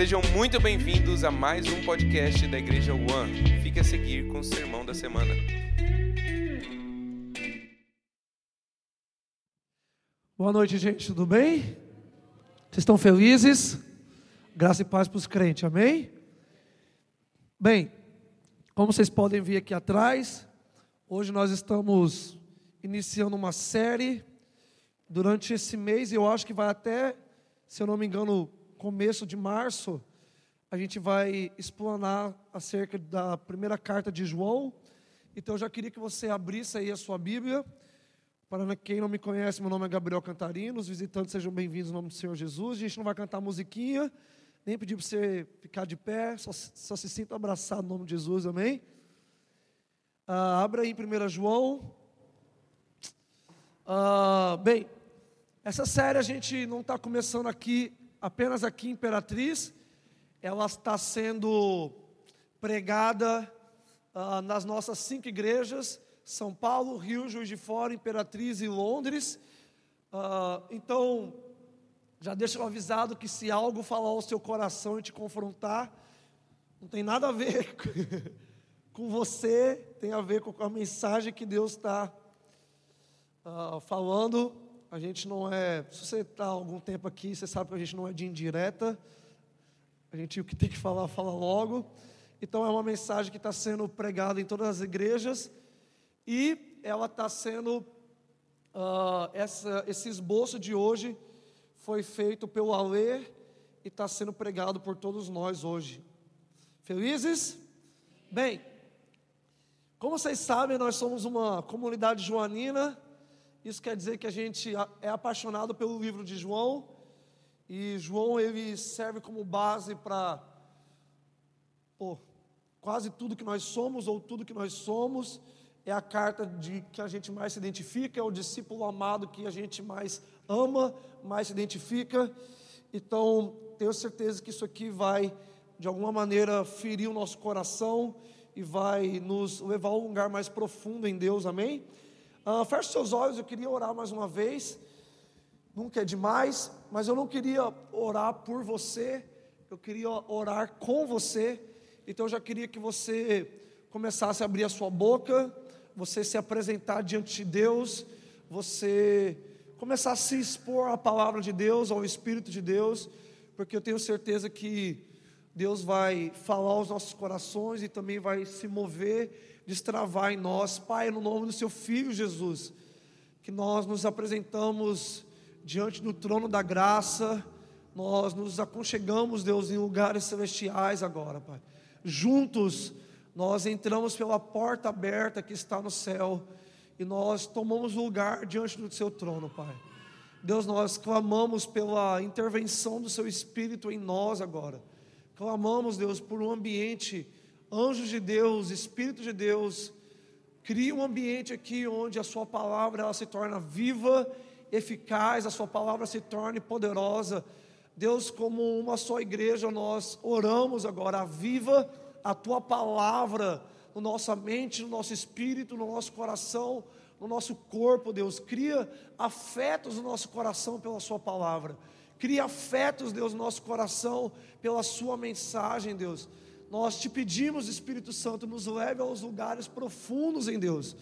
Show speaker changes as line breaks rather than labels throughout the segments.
Sejam muito bem-vindos a mais um podcast da Igreja One. Fique a seguir com o sermão da semana.
Boa noite, gente, tudo bem? Vocês estão felizes? Graça e paz para os crentes, amém? Bem, como vocês podem ver aqui atrás, hoje nós estamos iniciando uma série durante esse mês, eu acho que vai até, se eu não me engano, começo de março, a gente vai explanar acerca da primeira carta de João. Então eu já queria que você abrisse aí a sua Bíblia. Para quem não me conhece, meu nome é Gabriel Cantarino. Os visitantes sejam bem-vindos em nome do Senhor Jesus. A gente não vai cantar musiquinha, nem pedir para você ficar de pé, só, só se sinta abraçado no nome de Jesus, amém? Ah, abra aí em 1 João. Ah, bem, essa série a gente não está começando aqui apenas aqui em Imperatriz, ela está sendo pregada uh, nas nossas cinco igrejas: São Paulo, Rio, Juiz de Fora, Imperatriz e Londres. Uh, então, já deixo eu avisado que se algo falar ao seu coração e te confrontar, não tem nada a ver com você, tem a ver com a mensagem que Deus está uh, falando. A gente não é. Se você está algum tempo aqui, você sabe que a gente não é de indireta. A gente o que tem que falar, fala logo. Então é uma mensagem que está sendo pregada em todas as igrejas e ela está sendo uh, essa, esse esboço de hoje foi feito pelo Alê e está sendo pregado por todos nós hoje. Felizes? Bem, como vocês sabem, nós somos uma comunidade joanina isso quer dizer que a gente é apaixonado pelo livro de João, e João ele serve como base para quase tudo que nós somos ou tudo que nós somos. É a carta de que a gente mais se identifica, é o discípulo amado que a gente mais ama, mais se identifica. Então, tenho certeza que isso aqui vai, de alguma maneira, ferir o nosso coração e vai nos levar a um lugar mais profundo em Deus, amém? Uh, feche seus olhos, eu queria orar mais uma vez. Nunca é demais, mas eu não queria orar por você, eu queria orar com você. Então eu já queria que você começasse a abrir a sua boca, você se apresentar diante de Deus, você começar a se expor à palavra de Deus, ao Espírito de Deus, porque eu tenho certeza que Deus vai falar aos nossos corações e também vai se mover destravar em nós. Pai, no nome do Seu Filho Jesus, que nós nos apresentamos diante do trono da graça, nós nos aconchegamos, Deus, em lugares celestiais agora, Pai. Juntos, nós entramos pela porta aberta que está no céu e nós tomamos lugar diante do Seu trono, Pai. Deus, nós clamamos pela intervenção do Seu Espírito em nós agora. Clamamos, Deus, por um ambiente anjos de Deus, Espírito de Deus, cria um ambiente aqui onde a sua palavra ela se torna viva, eficaz, a sua palavra se torne poderosa. Deus, como uma só igreja, nós oramos agora, viva a tua palavra no nossa mente, no nosso espírito, no nosso coração, no nosso corpo, Deus. Cria afetos no nosso coração pela Sua palavra. Cria afetos, Deus, no nosso coração pela Sua mensagem, Deus. Nós te pedimos, Espírito Santo, nos leve aos lugares profundos em Deus.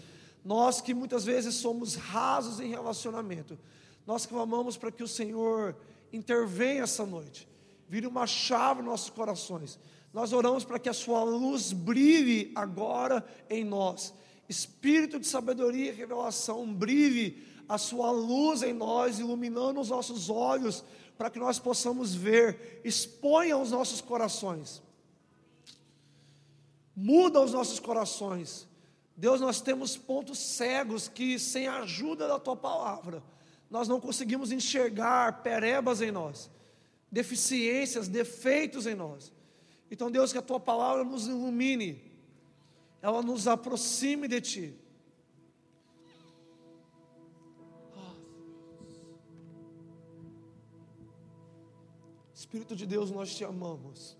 Nós que muitas vezes somos rasos em relacionamento, nós clamamos para que o Senhor intervenha essa noite, vire uma chave nos nossos corações. Nós oramos para que a Sua luz brilhe agora em nós. Espírito de sabedoria e revelação, brilhe a Sua luz em nós, iluminando os nossos olhos, para que nós possamos ver, exponha os nossos corações muda os nossos corações. Deus, nós temos pontos cegos que, sem a ajuda da tua palavra, nós não conseguimos enxergar perebas em nós, deficiências, defeitos em nós. Então, Deus, que a tua palavra nos ilumine, ela nos aproxime de ti. Espírito de Deus, nós te amamos.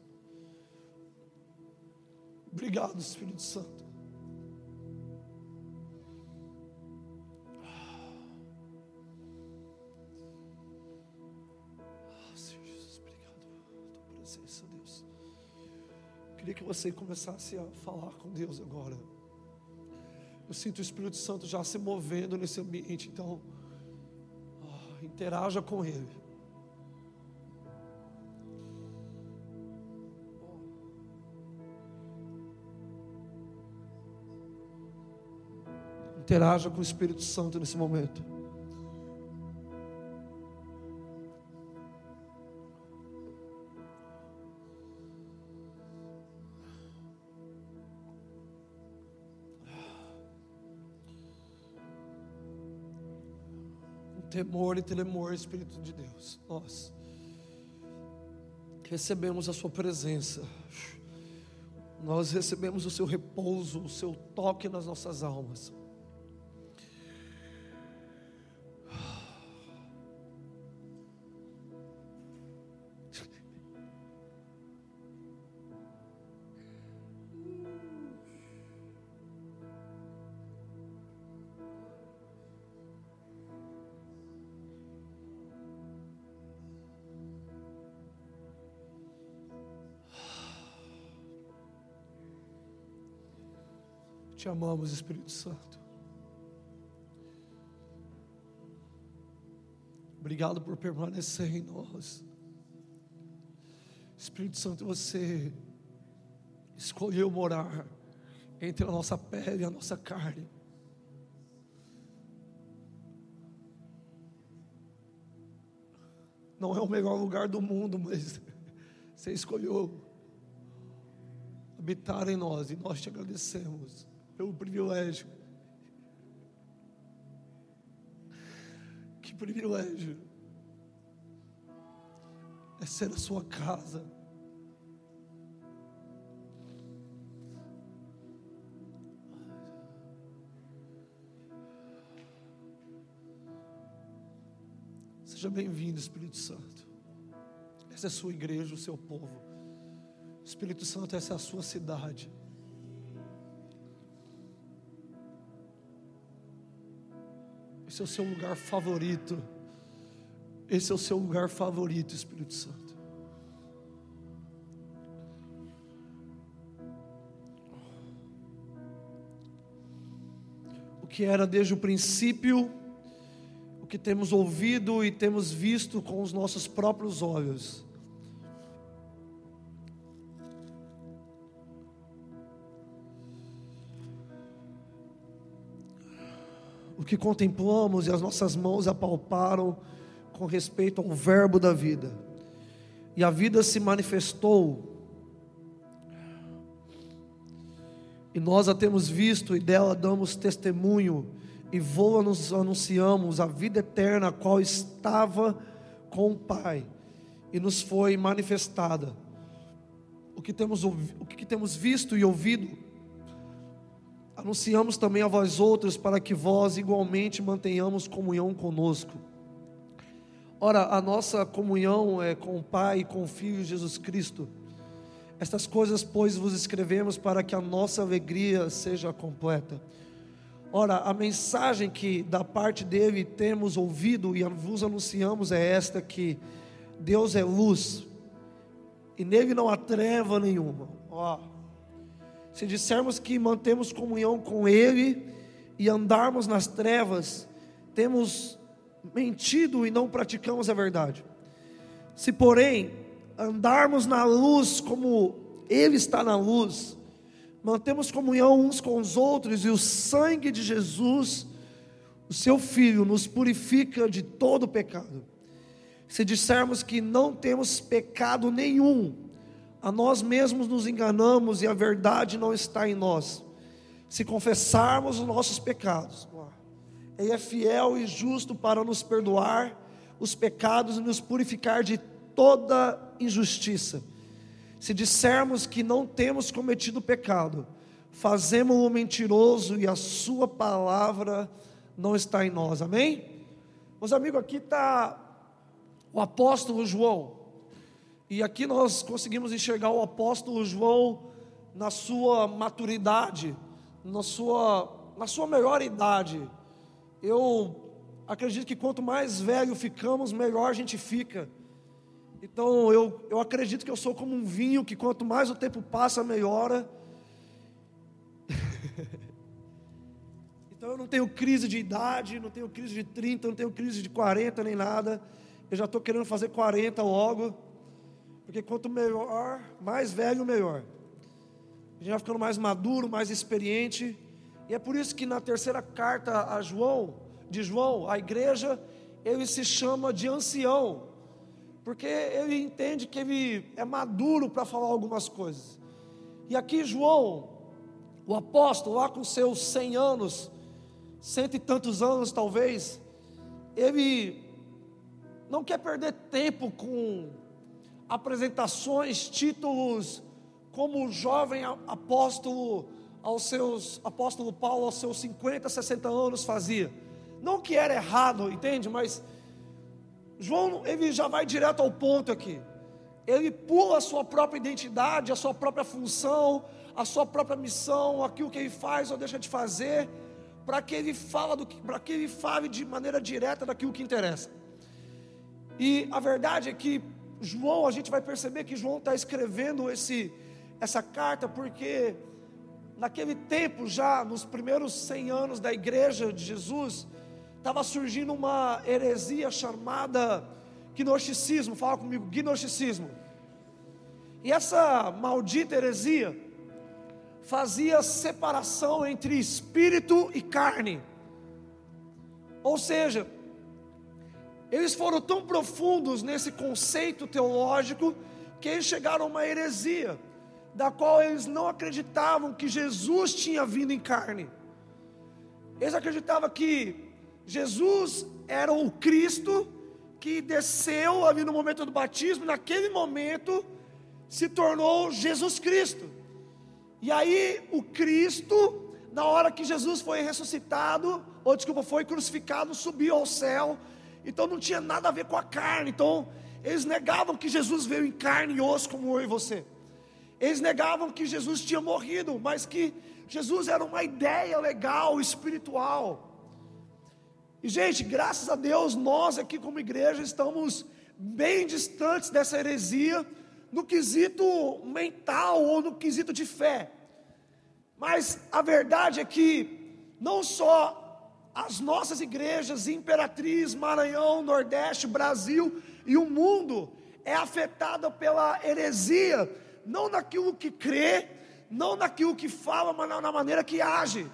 Obrigado, Espírito Santo. Ah, Senhor Jesus, obrigado pela tua presença, Deus. Queria que você começasse a falar com Deus agora. Eu sinto o Espírito Santo já se movendo nesse ambiente, então oh, interaja com Ele. Interaja com o Espírito Santo nesse momento. temor e tremor, Espírito de Deus. Nós recebemos a Sua presença, nós recebemos o Seu repouso, o Seu toque nas nossas almas. Amamos, Espírito Santo. Obrigado por permanecer em nós. Espírito Santo, você escolheu morar entre a nossa pele e a nossa carne. Não é o melhor lugar do mundo, mas você escolheu habitar em nós e nós te agradecemos pelo privilégio. Que privilégio é ser a sua casa. Seja bem-vindo, Espírito Santo. Essa é a sua igreja, o seu povo. Espírito Santo, essa é a sua cidade. Esse é o seu lugar favorito. Esse é o seu lugar favorito, Espírito Santo. O que era desde o princípio, o que temos ouvido e temos visto com os nossos próprios olhos que contemplamos e as nossas mãos apalparam com respeito ao Verbo da vida. E a vida se manifestou, e nós a temos visto e dela damos testemunho, e voa nos anunciamos a vida eterna, a qual estava com o Pai, e nos foi manifestada. O que temos, o que temos visto e ouvido, Anunciamos também a vós outros para que vós igualmente mantenhamos comunhão conosco. Ora, a nossa comunhão é com o Pai e com o Filho Jesus Cristo. Estas coisas, pois, vos escrevemos para que a nossa alegria seja completa. Ora, a mensagem que da parte dele temos ouvido e vos anunciamos é esta: que Deus é luz e nele não há treva nenhuma. Ó. Se dissermos que mantemos comunhão com Ele e andarmos nas trevas, temos mentido e não praticamos a verdade. Se, porém, andarmos na luz como Ele está na luz, mantemos comunhão uns com os outros e o sangue de Jesus, o Seu Filho, nos purifica de todo pecado. Se dissermos que não temos pecado nenhum, a nós mesmos nos enganamos e a verdade não está em nós. Se confessarmos os nossos pecados, Ele é fiel e justo para nos perdoar os pecados e nos purificar de toda injustiça. Se dissermos que não temos cometido pecado, fazemos-o mentiroso e a Sua palavra não está em nós. Amém? Meus amigos, aqui está o apóstolo João. E aqui nós conseguimos enxergar o apóstolo João na sua maturidade, na sua, na sua melhor idade. Eu acredito que quanto mais velho ficamos, melhor a gente fica. Então eu, eu acredito que eu sou como um vinho que quanto mais o tempo passa, melhora. então eu não tenho crise de idade, não tenho crise de 30, não tenho crise de 40 nem nada. Eu já estou querendo fazer 40 logo. Porque quanto melhor, mais velho, melhor. A gente vai ficando mais maduro, mais experiente. E é por isso que na terceira carta a João, de João, a igreja, ele se chama de ancião porque ele entende que ele é maduro para falar algumas coisas. E aqui João, o apóstolo, lá com seus cem anos, cento e tantos anos talvez, ele não quer perder tempo com apresentações, títulos, como o jovem apóstolo aos seus apóstolo Paulo aos seus 50, 60 anos fazia. Não que era errado, entende? Mas João, ele já vai direto ao ponto aqui. Ele pula a sua própria identidade, a sua própria função, a sua própria missão, aquilo que ele faz ou deixa de fazer, para que ele fala do para que ele fale de maneira direta daquilo que interessa. E a verdade é que João, a gente vai perceber que João está escrevendo esse, essa carta porque naquele tempo já, nos primeiros 100 anos da igreja de Jesus, estava surgindo uma heresia chamada gnosticismo. Fala comigo, gnosticismo. E essa maldita heresia fazia separação entre espírito e carne. Ou seja, eles foram tão profundos nesse conceito teológico que eles chegaram a uma heresia, da qual eles não acreditavam que Jesus tinha vindo em carne. Eles acreditavam que Jesus era o Cristo que desceu ali no momento do batismo, naquele momento se tornou Jesus Cristo. E aí o Cristo, na hora que Jesus foi ressuscitado, ou desculpa, foi crucificado, subiu ao céu. Então não tinha nada a ver com a carne. Então eles negavam que Jesus veio em carne e osso como eu e você. Eles negavam que Jesus tinha morrido, mas que Jesus era uma ideia legal, espiritual. E, gente, graças a Deus, nós aqui como igreja estamos bem distantes dessa heresia no quesito mental ou no quesito de fé. Mas a verdade é que não só as nossas igrejas, Imperatriz, Maranhão, Nordeste, Brasil e o mundo é afetada pela heresia, não naquilo que crê, não naquilo que fala, mas na maneira que age.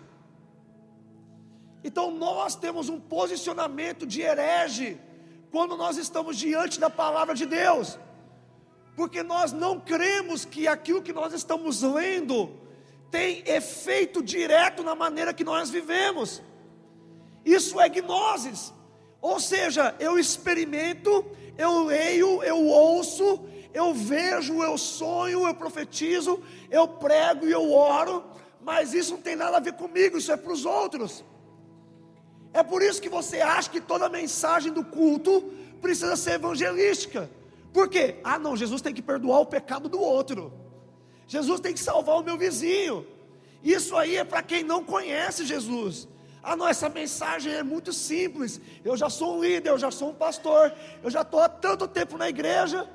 Então nós temos um posicionamento de herege quando nós estamos diante da palavra de Deus, porque nós não cremos que aquilo que nós estamos lendo tem efeito direto na maneira que nós vivemos. Isso é gnoses, ou seja, eu experimento, eu leio, eu ouço, eu vejo, eu sonho, eu profetizo, eu prego e eu oro, mas isso não tem nada a ver comigo, isso é para os outros. É por isso que você acha que toda mensagem do culto precisa ser evangelística. Por quê? Ah, não, Jesus tem que perdoar o pecado do outro. Jesus tem que salvar o meu vizinho. Isso aí é para quem não conhece Jesus. Ah, não, essa mensagem é muito simples. Eu já sou um líder, eu já sou um pastor, eu já estou há tanto tempo na igreja.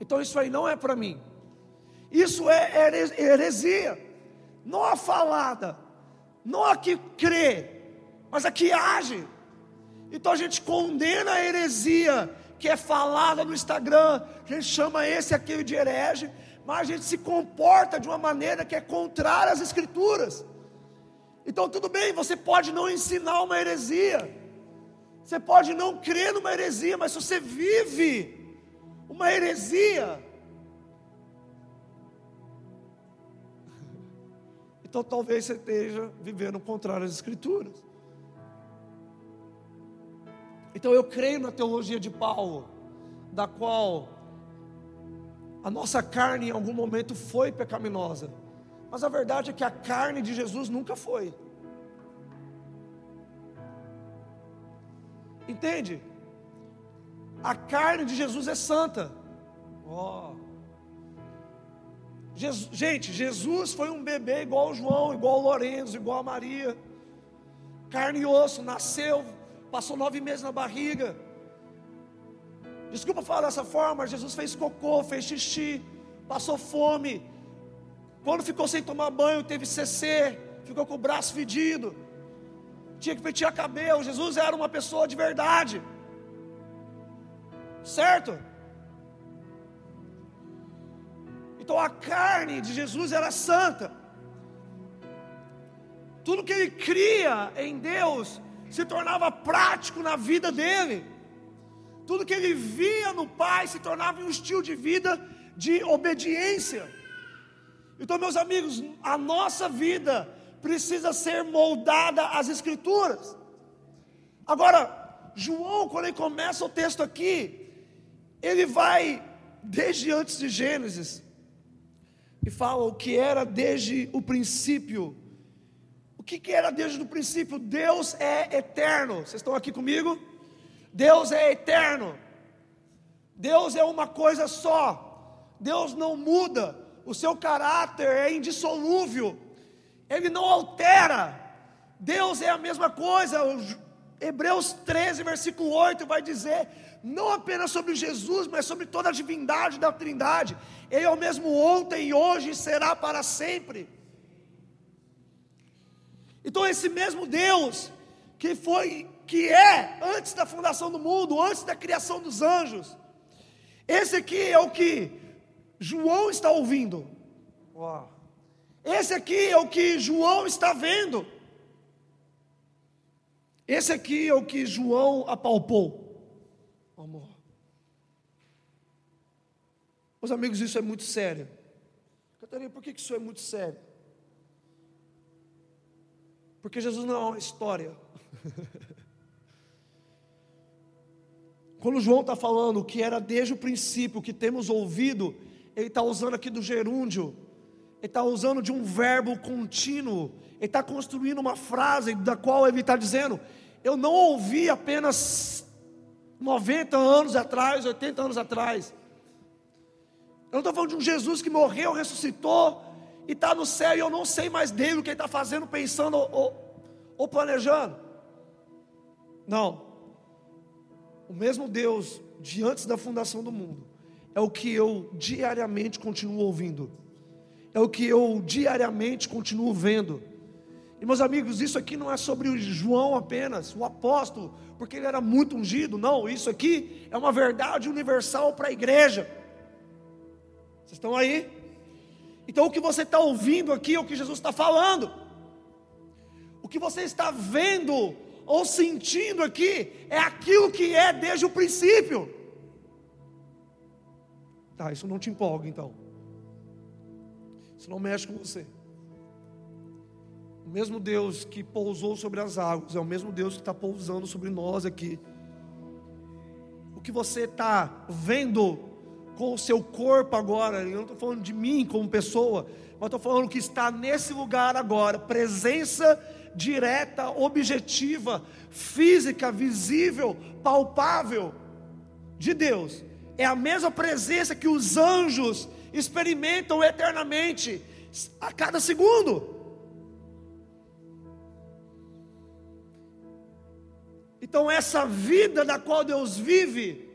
Então isso aí não é para mim. Isso é heresia. Não a falada, não a que crê, mas aqui age. Então a gente condena a heresia que é falada no Instagram, a gente chama esse aquele de herege, mas a gente se comporta de uma maneira que é contrária às Escrituras. Então tudo bem, você pode não ensinar uma heresia, você pode não crer numa heresia, mas se você vive uma heresia, então talvez você esteja vivendo contrário às Escrituras. Então eu creio na teologia de Paulo, da qual a nossa carne em algum momento foi pecaminosa, mas a verdade é que a carne de Jesus nunca foi. Entende? A carne de Jesus é santa. Oh. Jesus, gente, Jesus foi um bebê igual o João, igual o Lorenzo, igual a Maria. Carne e osso, nasceu, passou nove meses na barriga. Desculpa falar dessa forma, Jesus fez cocô, fez xixi, passou fome. Quando ficou sem tomar banho, teve CC, ficou com o braço fedido. Tinha que pentear cabelo. Jesus era uma pessoa de verdade. Certo? Então a carne de Jesus era santa. Tudo que ele cria em Deus se tornava prático na vida dele. Tudo que ele via no Pai se tornava um estilo de vida de obediência. Então, meus amigos, a nossa vida precisa ser moldada às Escrituras. Agora, João, quando ele começa o texto aqui, ele vai desde antes de Gênesis e fala o que era desde o princípio. O que, que era desde o princípio? Deus é eterno. Vocês estão aqui comigo? Deus é eterno. Deus é uma coisa só. Deus não muda. O seu caráter é indissolúvel. Ele não altera. Deus é a mesma coisa. Hebreus 13, versículo 8 vai dizer: não apenas sobre Jesus, mas sobre toda a divindade da Trindade. Ele é o mesmo ontem hoje e será para sempre. Então, esse mesmo Deus que foi que é antes da fundação do mundo, antes da criação dos anjos. Esse aqui é o que João está ouvindo. Esse aqui é o que João está vendo. Esse aqui é o que João apalpou. Amor. Meus amigos, isso é muito sério. Catarina, por que isso é muito sério? Porque Jesus não é uma história. Quando João está falando que era desde o princípio, que temos ouvido, ele está usando aqui do gerúndio, ele está usando de um verbo contínuo, ele está construindo uma frase da qual ele está dizendo: Eu não ouvi apenas 90 anos atrás, 80 anos atrás. Eu não estou falando de um Jesus que morreu, ressuscitou e está no céu e eu não sei mais dele o que ele está fazendo, pensando ou, ou planejando. Não. O mesmo Deus de antes da fundação do mundo é o que eu diariamente continuo ouvindo, é o que eu diariamente continuo vendo. E meus amigos, isso aqui não é sobre o João apenas, o apóstolo, porque ele era muito ungido, não, isso aqui é uma verdade universal para a igreja. Vocês estão aí? Então o que você está ouvindo aqui é o que Jesus está falando, o que você está vendo ou sentindo aqui é aquilo que é desde o princípio. Tá, isso não te empolga então. Isso não mexe com você. O mesmo Deus que pousou sobre as águas é o mesmo Deus que está pousando sobre nós aqui. O que você está vendo com o seu corpo agora, eu não estou falando de mim como pessoa, mas estou falando que está nesse lugar agora, presença direta, objetiva, física, visível, palpável de Deus. É a mesma presença que os anjos experimentam eternamente, a cada segundo. Então, essa vida da qual Deus vive,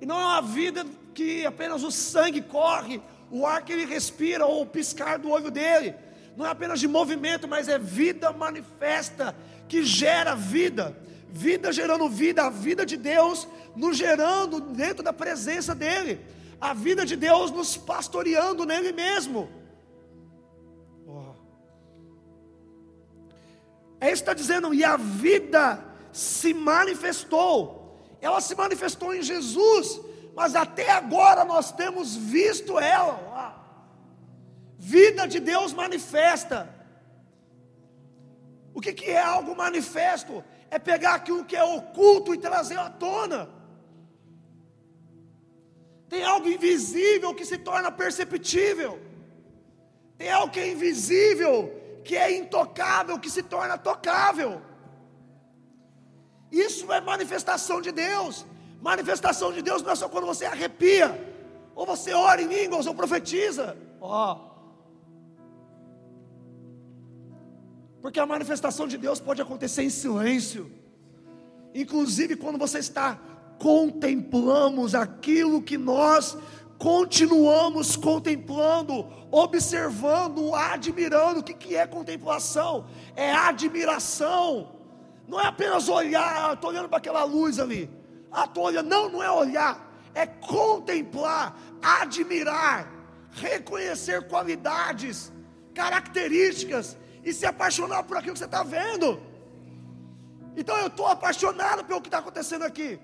e não é uma vida que apenas o sangue corre, o ar que ele respira, ou o piscar do olho dele, não é apenas de movimento, mas é vida manifesta que gera vida, vida gerando vida, a vida de Deus nos gerando dentro da presença dEle, a vida de Deus nos pastoreando nele mesmo. Oh. É isso que está dizendo, e a vida se manifestou, ela se manifestou em Jesus, mas até agora nós temos visto ela. Vida de Deus manifesta. O que, que é algo manifesto? É pegar aquilo que é oculto e trazer à tona. Tem algo invisível que se torna perceptível. Tem algo que é invisível, que é intocável, que se torna tocável. Isso é manifestação de Deus. Manifestação de Deus não é só quando você arrepia, ou você ora em línguas, ou profetiza. Ó. Oh. Porque a manifestação de Deus pode acontecer em silêncio. Inclusive quando você está contemplamos aquilo que nós continuamos contemplando, observando, admirando. O que, que é contemplação? É admiração. Não é apenas olhar, ah, estou olhando para aquela luz ali. Ah, estou olhando. Não, não é olhar. É contemplar, admirar, reconhecer qualidades, características e se apaixonar por aquilo que você está vendo. Então eu estou apaixonado pelo que está acontecendo aqui.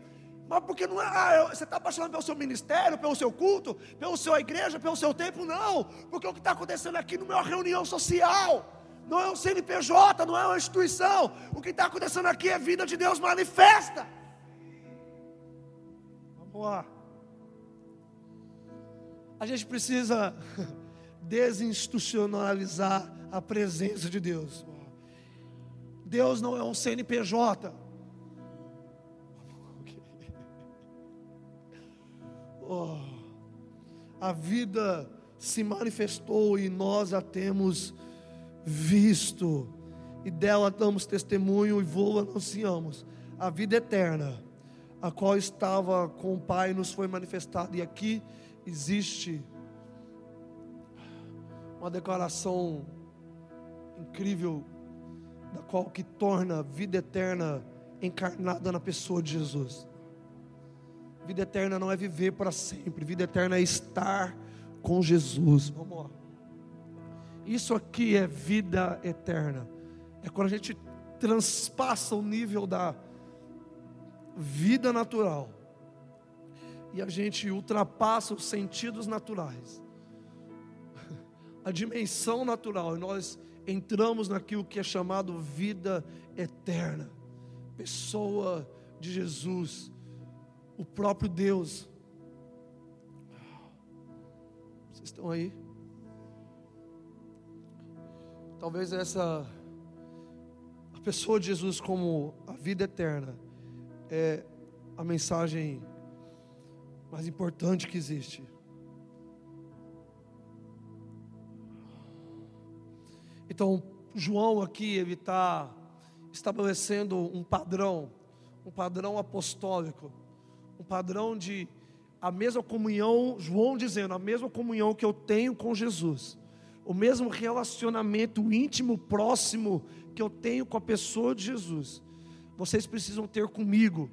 Mas porque não é, ah, você está apaixonado pelo seu ministério, pelo seu culto, pela sua igreja, pelo seu tempo? Não, porque o que está acontecendo aqui não é uma reunião social, não é um CNPJ, não é uma instituição. O que está acontecendo aqui é vida de Deus manifesta. Vamos lá. A gente precisa desinstitucionalizar a presença de Deus. Deus não é um CNPJ. Oh, a vida se manifestou e nós a temos visto, e dela damos testemunho e vou anunciamos. A vida eterna, a qual estava com o Pai, nos foi manifestada, e aqui existe uma declaração incrível, da qual que torna a vida eterna encarnada na pessoa de Jesus. Vida eterna não é viver para sempre, vida eterna é estar com Jesus. Vamos lá. Isso aqui é vida eterna. É quando a gente transpassa o nível da vida natural e a gente ultrapassa os sentidos naturais, a dimensão natural, e nós entramos naquilo que é chamado vida eterna, pessoa de Jesus o próprio Deus. Vocês estão aí? Talvez essa a pessoa de Jesus como a vida eterna é a mensagem mais importante que existe. Então, João aqui ele está estabelecendo um padrão, um padrão apostólico um padrão de a mesma comunhão, João dizendo, a mesma comunhão que eu tenho com Jesus, o mesmo relacionamento íntimo, próximo que eu tenho com a pessoa de Jesus, vocês precisam ter comigo,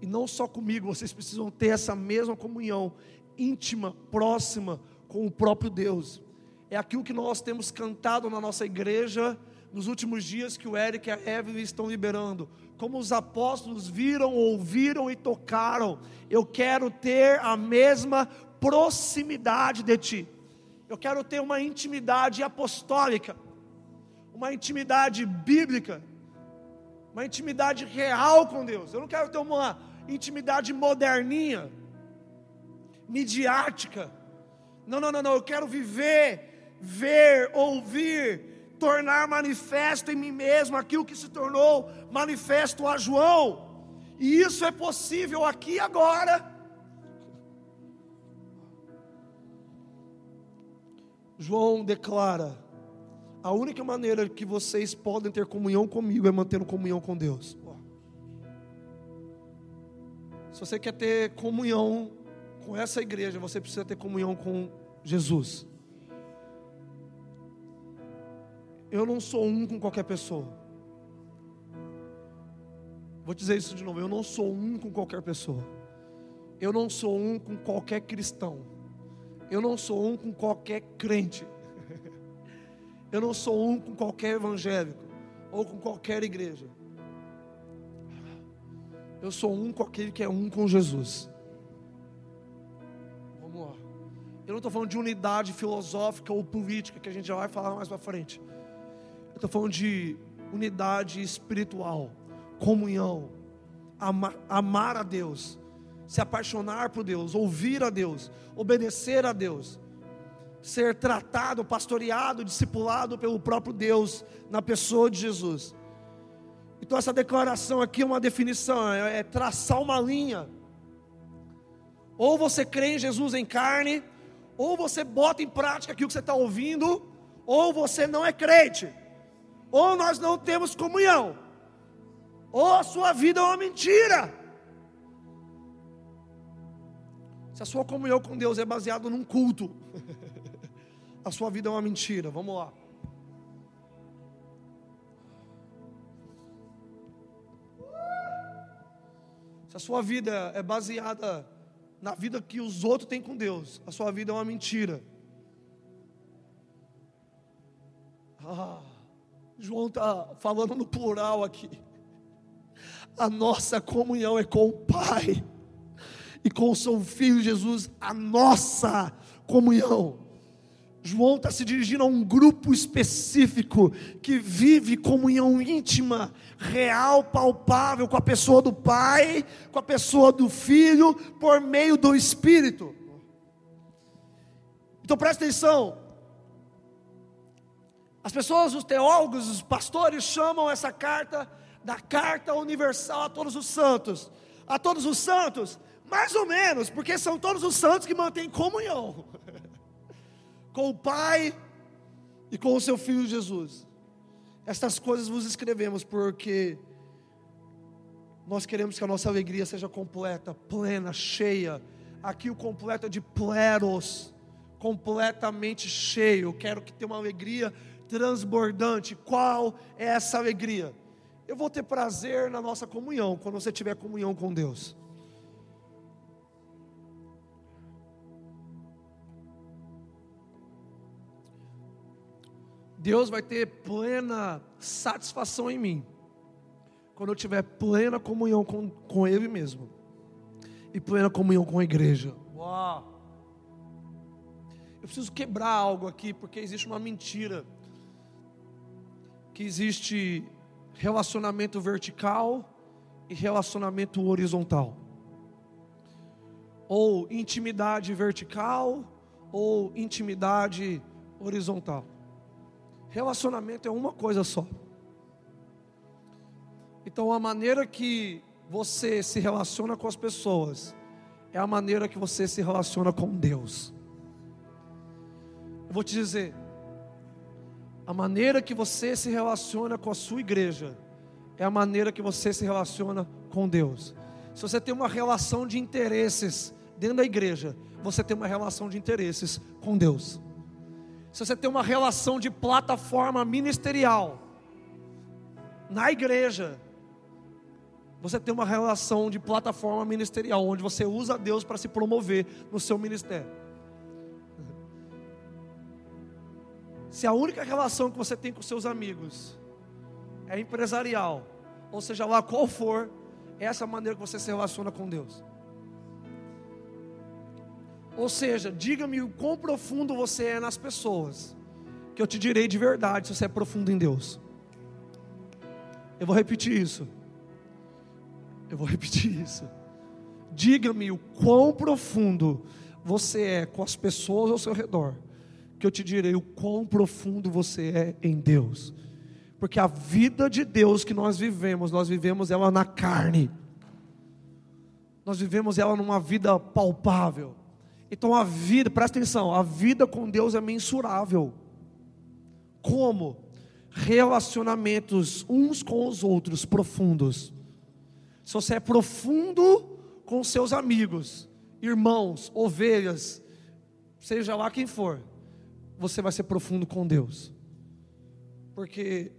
e não só comigo, vocês precisam ter essa mesma comunhão íntima, próxima com o próprio Deus. É aquilo que nós temos cantado na nossa igreja nos últimos dias que o Eric e a Evelyn estão liberando como os apóstolos viram, ouviram e tocaram. Eu quero ter a mesma proximidade de ti. Eu quero ter uma intimidade apostólica, uma intimidade bíblica, uma intimidade real com Deus. Eu não quero ter uma intimidade moderninha, midiática. Não, não, não, não. Eu quero viver, ver, ouvir tornar manifesto em mim mesmo aquilo que se tornou manifesto a João. E isso é possível aqui e agora. João declara: a única maneira que vocês podem ter comunhão comigo é mantendo comunhão com Deus. Se você quer ter comunhão com essa igreja, você precisa ter comunhão com Jesus. Eu não sou um com qualquer pessoa. Vou dizer isso de novo. Eu não sou um com qualquer pessoa. Eu não sou um com qualquer cristão. Eu não sou um com qualquer crente. Eu não sou um com qualquer evangélico ou com qualquer igreja. Eu sou um com aquele que é um com Jesus. Vamos lá. Eu não estou falando de unidade filosófica ou política, que a gente já vai falar mais para frente. Eu estou falando de unidade espiritual, comunhão, amar, amar a Deus, se apaixonar por Deus, ouvir a Deus, obedecer a Deus, ser tratado, pastoreado, discipulado pelo próprio Deus na pessoa de Jesus. Então essa declaração aqui é uma definição, é, é traçar uma linha. Ou você crê em Jesus em carne, ou você bota em prática aquilo que você está ouvindo, ou você não é crente ou nós não temos comunhão, ou a sua vida é uma mentira. Se a sua comunhão com Deus é baseada num culto, a sua vida é uma mentira. Vamos lá. Se a sua vida é baseada na vida que os outros têm com Deus, a sua vida é uma mentira. Ah, João está falando no plural aqui. A nossa comunhão é com o Pai e com o seu Filho Jesus, a nossa comunhão. João está se dirigindo a um grupo específico que vive comunhão íntima, real, palpável com a pessoa do Pai, com a pessoa do Filho, por meio do Espírito. Então presta atenção. As pessoas, os teólogos, os pastores chamam essa carta da carta universal a todos os santos. A todos os santos, mais ou menos, porque são todos os santos que mantêm comunhão com o Pai e com o seu Filho Jesus. Estas coisas vos escrevemos porque nós queremos que a nossa alegria seja completa, plena, cheia. Aqui o completo é de pleros, completamente cheio. Quero que tenha uma alegria transbordante. Qual é essa alegria? Eu vou ter prazer na nossa comunhão, quando você tiver comunhão com Deus. Deus vai ter plena satisfação em mim, quando eu tiver plena comunhão com, com Ele mesmo, e plena comunhão com a igreja. Uau! Eu preciso quebrar algo aqui, porque existe uma mentira, que existe relacionamento vertical e relacionamento horizontal, ou intimidade vertical, ou intimidade horizontal. Relacionamento é uma coisa só. Então, a maneira que você se relaciona com as pessoas é a maneira que você se relaciona com Deus. Eu vou te dizer, a maneira que você se relaciona com a sua igreja é a maneira que você se relaciona com Deus. Se você tem uma relação de interesses dentro da igreja, você tem uma relação de interesses com Deus se você tem uma relação de plataforma ministerial na igreja, você tem uma relação de plataforma ministerial, onde você usa Deus para se promover no seu ministério. Se a única relação que você tem com seus amigos é empresarial, ou seja lá qual for, essa é a maneira que você se relaciona com Deus. Ou seja, diga-me o quão profundo você é nas pessoas, que eu te direi de verdade se você é profundo em Deus. Eu vou repetir isso. Eu vou repetir isso. Diga-me o quão profundo você é com as pessoas ao seu redor, que eu te direi o quão profundo você é em Deus. Porque a vida de Deus que nós vivemos, nós vivemos ela na carne. Nós vivemos ela numa vida palpável. Então a vida, presta atenção, a vida com Deus é mensurável. Como? Relacionamentos uns com os outros profundos. Se você é profundo com seus amigos, irmãos, ovelhas, seja lá quem for, você vai ser profundo com Deus. Porque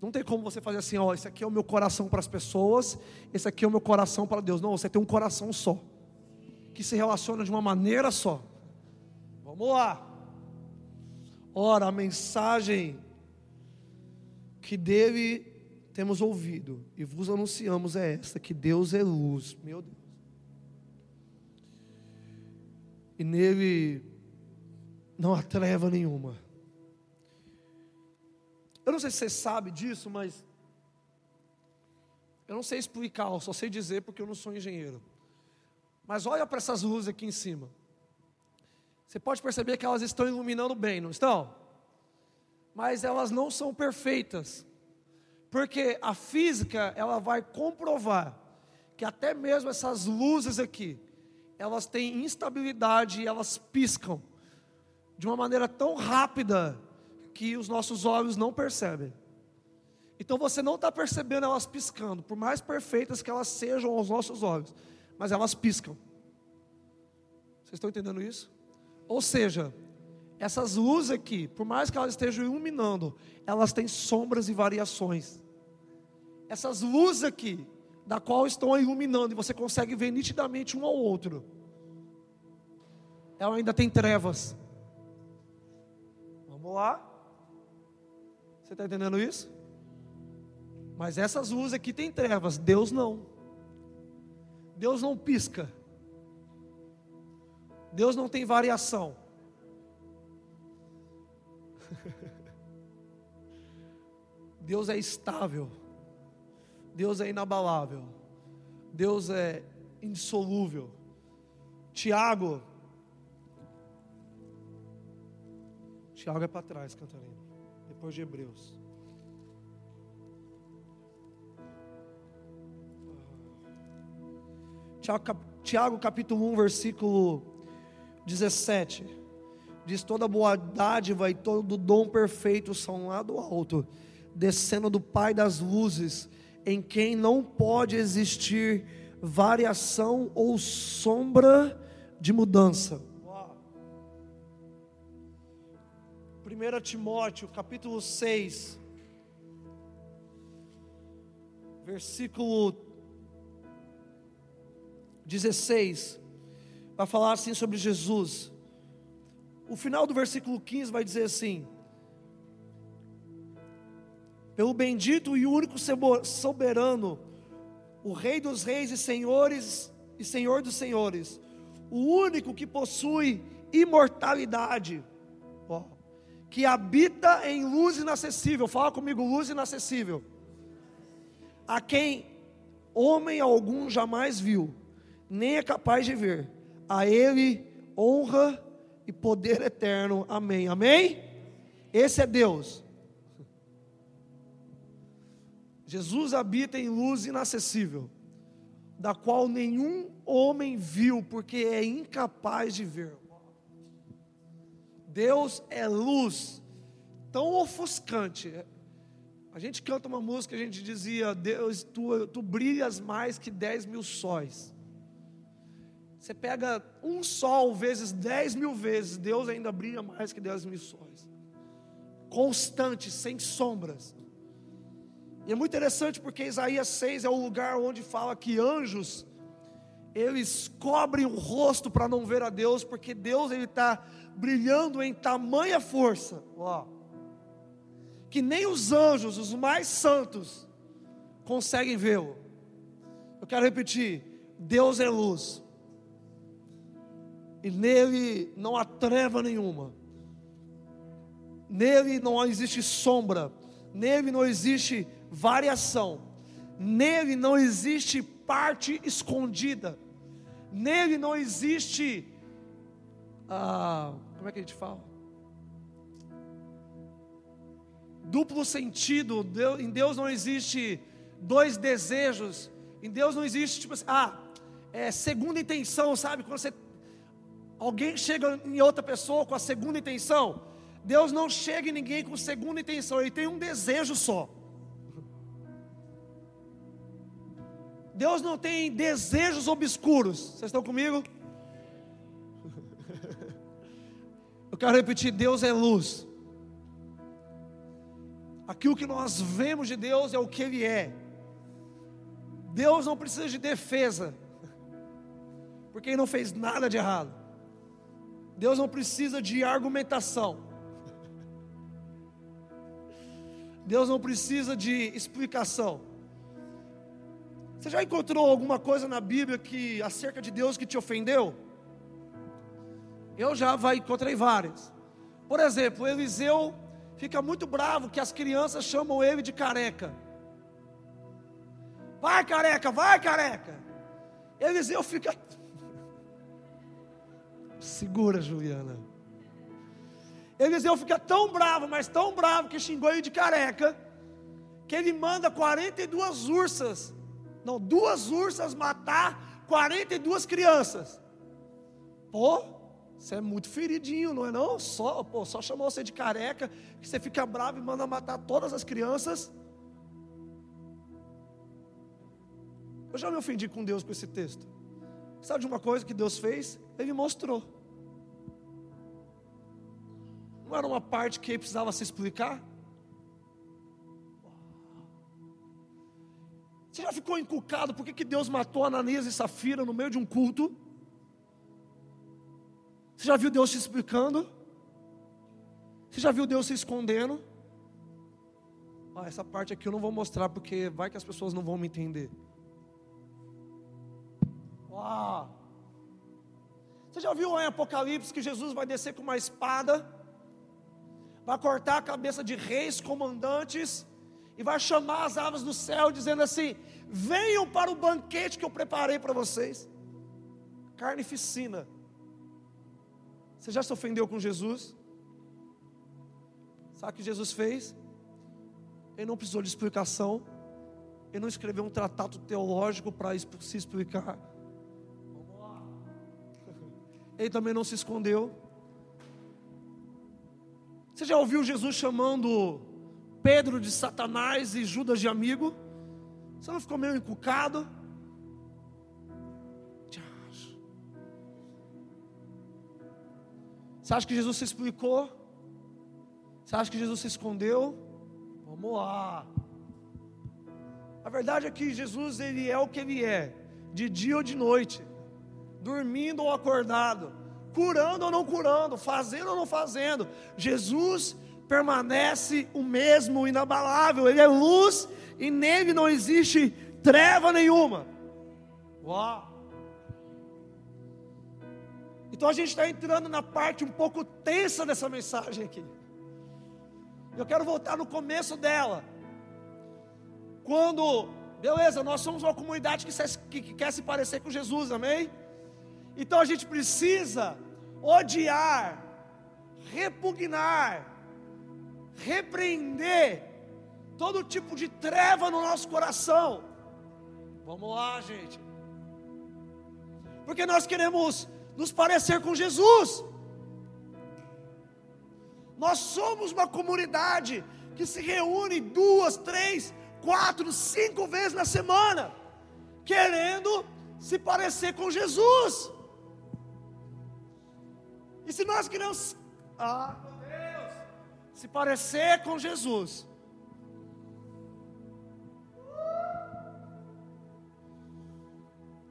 não tem como você fazer assim, ó, esse aqui é o meu coração para as pessoas, esse aqui é o meu coração para Deus. Não, você tem um coração só que se relaciona de uma maneira só. Vamos lá. Ora, a mensagem que dele temos ouvido e vos anunciamos é esta: que Deus é luz, meu Deus. E nele não há treva nenhuma. Eu não sei se você sabe disso, mas eu não sei explicar, eu só sei dizer porque eu não sou engenheiro. Mas olha para essas luzes aqui em cima. Você pode perceber que elas estão iluminando bem, não estão? Mas elas não são perfeitas. Porque a física, ela vai comprovar que até mesmo essas luzes aqui, elas têm instabilidade e elas piscam de uma maneira tão rápida que os nossos olhos não percebem. Então você não está percebendo elas piscando, por mais perfeitas que elas sejam aos nossos olhos mas elas piscam. Vocês estão entendendo isso? Ou seja, essas luzes aqui, por mais que elas estejam iluminando, elas têm sombras e variações. Essas luzes aqui, da qual estão iluminando, e você consegue ver nitidamente um ao outro, ela ainda tem trevas. Vamos lá? Você está entendendo isso? Mas essas luzes aqui têm trevas, Deus não. Deus não pisca. Deus não tem variação. Deus é estável. Deus é inabalável. Deus é indissolúvel. Tiago. Tiago é para trás, Cantarina. Depois de Hebreus. Tiago, Tiago capítulo 1, versículo 17. Diz: toda boa dádiva e todo dom perfeito são lá do alto, descendo do Pai das luzes, em quem não pode existir variação ou sombra de mudança. 1 Timóteo capítulo 6, versículo 16, vai falar assim sobre Jesus. O final do versículo 15 vai dizer assim: Pelo bendito e único soberano, o Rei dos Reis e Senhores e Senhor dos Senhores, o único que possui imortalidade, que habita em luz inacessível. Fala comigo, luz inacessível. A quem homem algum jamais viu nem é capaz de ver. A Ele honra e poder eterno. Amém. Amém? Esse é Deus. Jesus habita em luz inacessível, da qual nenhum homem viu, porque é incapaz de ver. Deus é luz, tão ofuscante. A gente canta uma música, a gente dizia: Deus, tu, tu brilhas mais que dez mil sóis. Você pega um sol vezes dez mil vezes, Deus ainda brilha mais que dez mil sóis. Constante, sem sombras. E é muito interessante porque Isaías 6 é o lugar onde fala que anjos, eles cobrem o rosto para não ver a Deus, porque Deus ele está brilhando em tamanha força, ó, que nem os anjos, os mais santos, conseguem vê-lo. Eu quero repetir: Deus é luz. E nele não há treva nenhuma, nele não existe sombra, nele não existe variação, nele não existe parte escondida, nele não existe, ah, como é que a gente fala? Duplo sentido, em Deus não existe dois desejos, em Deus não existe tipo assim, ah, é segunda intenção, sabe? Quando você Alguém chega em outra pessoa com a segunda intenção. Deus não chega em ninguém com segunda intenção, ele tem um desejo só. Deus não tem desejos obscuros. Vocês estão comigo? Eu quero repetir: Deus é luz. Aquilo que nós vemos de Deus é o que Ele é. Deus não precisa de defesa, porque Ele não fez nada de errado. Deus não precisa de argumentação. Deus não precisa de explicação. Você já encontrou alguma coisa na Bíblia que acerca de Deus que te ofendeu? Eu já encontrei várias. Por exemplo, Eliseu fica muito bravo que as crianças chamam ele de careca. Vai careca, vai careca. Eliseu fica Segura, Juliana. Eliseu fica tão bravo, mas tão bravo, que xingou ele de careca, que ele manda 42 ursas, não, duas ursas matar 42 crianças. Pô, você é muito feridinho, não é não? Só, pô, só chamou você de careca, que você fica bravo e manda matar todas as crianças. Eu já me ofendi com Deus com esse texto. Sabe de uma coisa que Deus fez? Ele mostrou. Não era uma parte que ele precisava se explicar? Você já ficou encucado por que Deus matou Ananias e Safira no meio de um culto? Você já viu Deus te explicando? Você já viu Deus se escondendo? Ah, essa parte aqui eu não vou mostrar porque vai que as pessoas não vão me entender. Uau! Você já viu em Apocalipse que Jesus vai descer com uma espada, vai cortar a cabeça de reis, comandantes, e vai chamar as aves do céu, dizendo assim: Venham para o banquete que eu preparei para vocês. Carnificina. Você já se ofendeu com Jesus? Sabe o que Jesus fez? Ele não precisou de explicação. Ele não escreveu um tratado teológico para se explicar. Ele também não se escondeu. Você já ouviu Jesus chamando Pedro de Satanás e Judas de amigo? Você não ficou meio encucado? Você acha que Jesus se explicou? Você acha que Jesus se escondeu? Vamos lá. A verdade é que Jesus ele é o que ele é, de dia ou de noite, dormindo ou acordado, curando ou não curando, fazendo ou não fazendo. Jesus permanece o mesmo, inabalável. Ele é luz e nele não existe treva nenhuma. Uau! Então a gente está entrando na parte um pouco tensa dessa mensagem aqui. Eu quero voltar no começo dela. Quando, beleza, nós somos uma comunidade que, se, que, que quer se parecer com Jesus, amém? Então a gente precisa odiar, repugnar, repreender todo tipo de treva no nosso coração. Vamos lá, gente. Porque nós queremos nos parecer com Jesus. Nós somos uma comunidade que se reúne duas, três, quatro, cinco vezes na semana, querendo se parecer com Jesus. E se nós queremos, ah, se parecer com Jesus,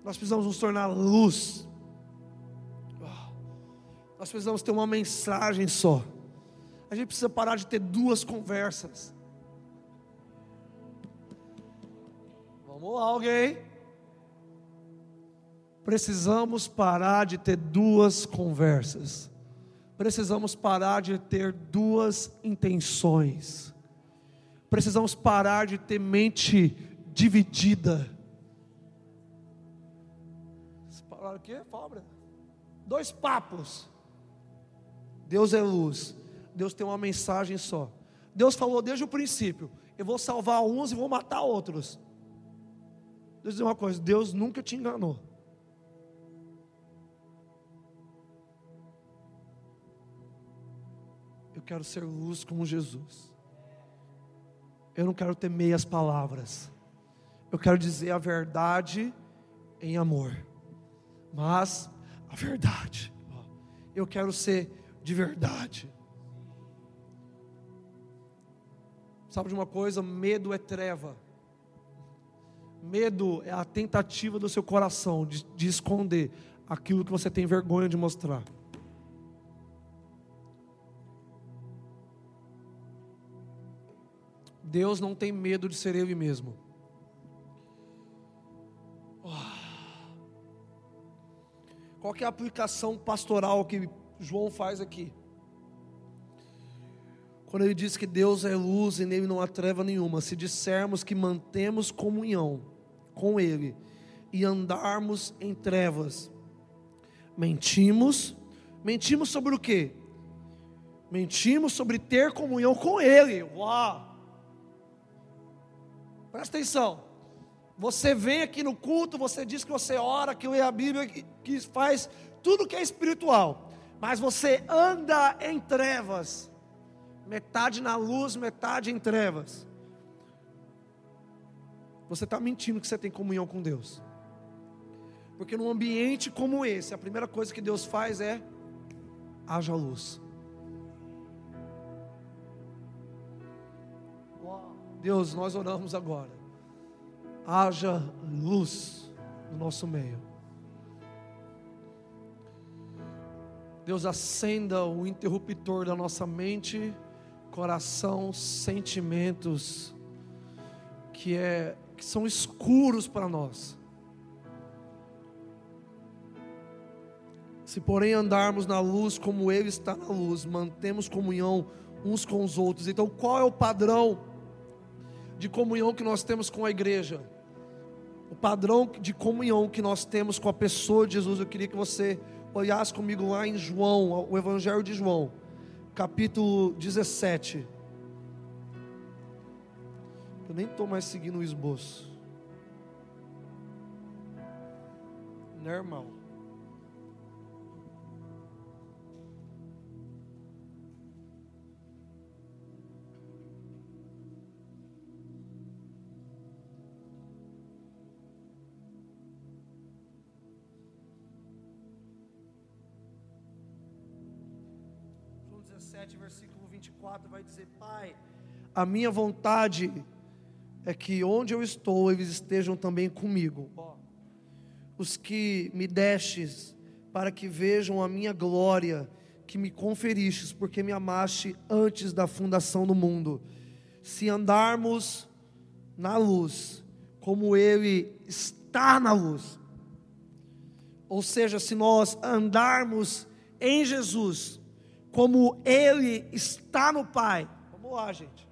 nós precisamos nos tornar luz. Nós precisamos ter uma mensagem só. A gente precisa parar de ter duas conversas. Vamos lá, alguém? Precisamos parar de ter duas conversas. Precisamos parar de ter duas intenções. Precisamos parar de ter mente dividida. Falaram o quê? Fala, Dois papos. Deus é luz. Deus tem uma mensagem só. Deus falou desde o princípio: eu vou salvar uns e vou matar outros. Deus diz uma coisa: Deus nunca te enganou. Eu quero ser luz como Jesus. Eu não quero ter meias palavras. Eu quero dizer a verdade em amor. Mas a verdade. Eu quero ser de verdade. Sabe de uma coisa? Medo é treva. Medo é a tentativa do seu coração de, de esconder aquilo que você tem vergonha de mostrar. Deus não tem medo de ser Ele mesmo. Qual é a aplicação pastoral que João faz aqui? Quando ele diz que Deus é luz e nele não há treva nenhuma, se dissermos que mantemos comunhão com Ele e andarmos em trevas, mentimos, mentimos sobre o quê? Mentimos sobre ter comunhão com Ele. Uau! Presta atenção. Você vem aqui no culto, você diz que você ora, que lê a Bíblia, que faz tudo que é espiritual, mas você anda em trevas metade na luz, metade em trevas. Você está mentindo que você tem comunhão com Deus. Porque num ambiente como esse, a primeira coisa que Deus faz é haja luz. Deus, nós oramos agora. Haja luz no nosso meio. Deus acenda o interruptor da nossa mente, coração, sentimentos que é que são escuros para nós. Se porém andarmos na luz como ele está na luz, mantemos comunhão uns com os outros. Então, qual é o padrão de comunhão que nós temos com a igreja? O padrão de comunhão que nós temos com a pessoa de Jesus. Eu queria que você olhasse comigo lá em João, o Evangelho de João, capítulo 17. Eu nem estou mais seguindo o esboço. Normal. João vai dizer: Pai, a minha vontade é que onde eu estou, eles estejam também comigo. Os que me destes, para que vejam a minha glória, que me conferistes, porque me amaste antes da fundação do mundo. Se andarmos na luz, como Ele está na luz, ou seja, se nós andarmos em Jesus, como Ele está no Pai, vamos lá, gente.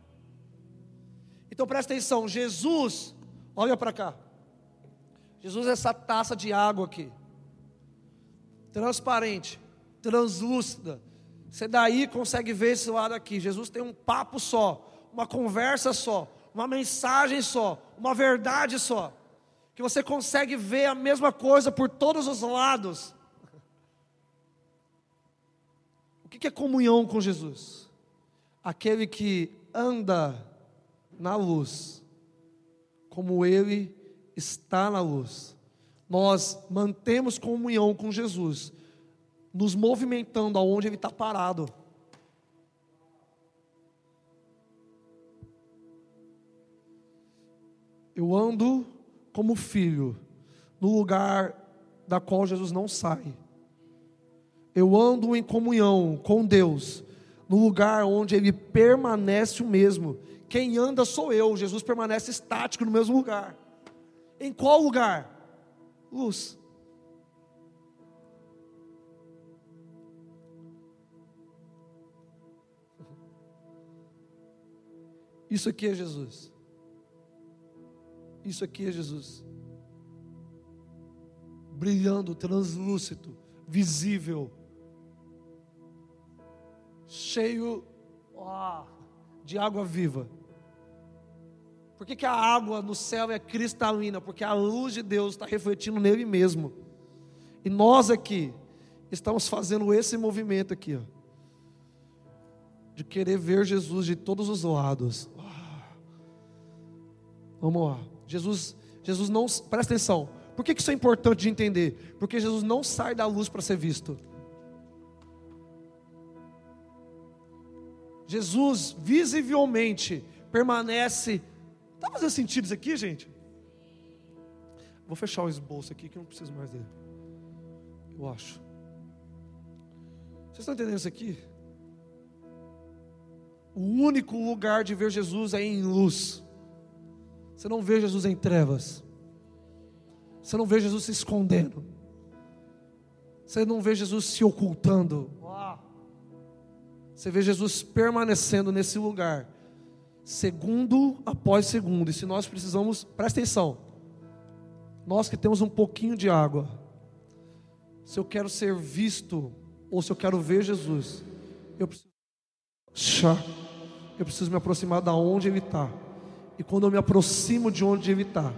Então presta atenção, Jesus, olha para cá. Jesus é essa taça de água aqui, transparente, translúcida. Você daí consegue ver esse lado aqui. Jesus tem um papo só, uma conversa só, uma mensagem só, uma verdade só. Que você consegue ver a mesma coisa por todos os lados. Que é comunhão com Jesus? Aquele que anda na luz, como Ele está na luz. Nós mantemos comunhão com Jesus, nos movimentando aonde Ele está parado. Eu ando como filho, no lugar da qual Jesus não sai. Eu ando em comunhão com Deus, no lugar onde Ele permanece o mesmo. Quem anda sou eu, Jesus permanece estático no mesmo lugar. Em qual lugar? Luz. Isso aqui é Jesus. Isso aqui é Jesus. Brilhando, translúcido, visível, cheio oh, de água viva. Por que, que a água no céu é cristalina? Porque a luz de Deus está refletindo nele mesmo. E nós aqui estamos fazendo esse movimento aqui, ó, de querer ver Jesus de todos os lados. Vamos lá. Jesus, Jesus não, presta atenção. Por que, que isso é importante de entender? Porque Jesus não sai da luz para ser visto. Jesus visivelmente permanece Está fazendo sentido isso aqui, gente? Vou fechar o esboço aqui que eu não preciso mais dele. Eu acho. Vocês estão entendendo isso aqui? O único lugar de ver Jesus é em luz. Você não vê Jesus em trevas. Você não vê Jesus se escondendo. Você não vê Jesus se ocultando. Você vê Jesus permanecendo nesse lugar segundo após segundo. E se nós precisamos, presta atenção. Nós que temos um pouquinho de água, se eu quero ser visto ou se eu quero ver Jesus, eu preciso eu preciso me aproximar da onde ele está. E quando eu me aproximo de onde ele está,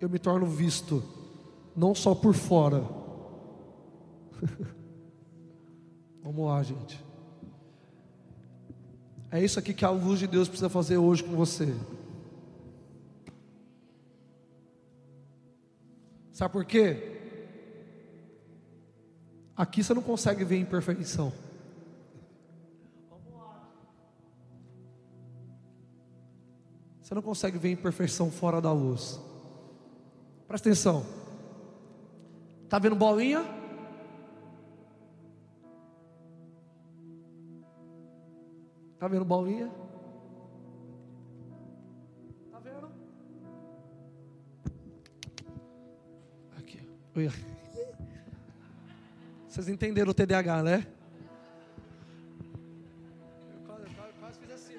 eu me torno visto, não só por fora. Vamos lá, gente. É isso aqui que a luz de Deus precisa fazer hoje com você. Sabe por quê? Aqui você não consegue ver imperfeição. Você não consegue ver imperfeição fora da luz. Presta atenção. Tá vendo bolinha? Tá vendo bolinha? Tá vendo? Aqui. Vocês entenderam o TDAH, né? Eu quase, quase fiz assim.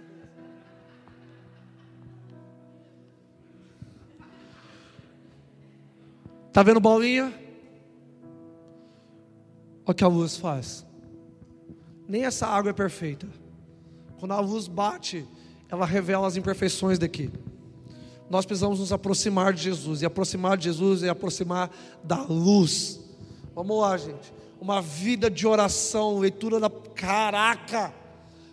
Tá vendo bolinha? Olha o que a luz faz. Nem essa água é perfeita. Quando a luz bate, ela revela as imperfeições daqui. Nós precisamos nos aproximar de Jesus. E aproximar de Jesus é aproximar da luz. Vamos lá, gente. Uma vida de oração, leitura da. Caraca!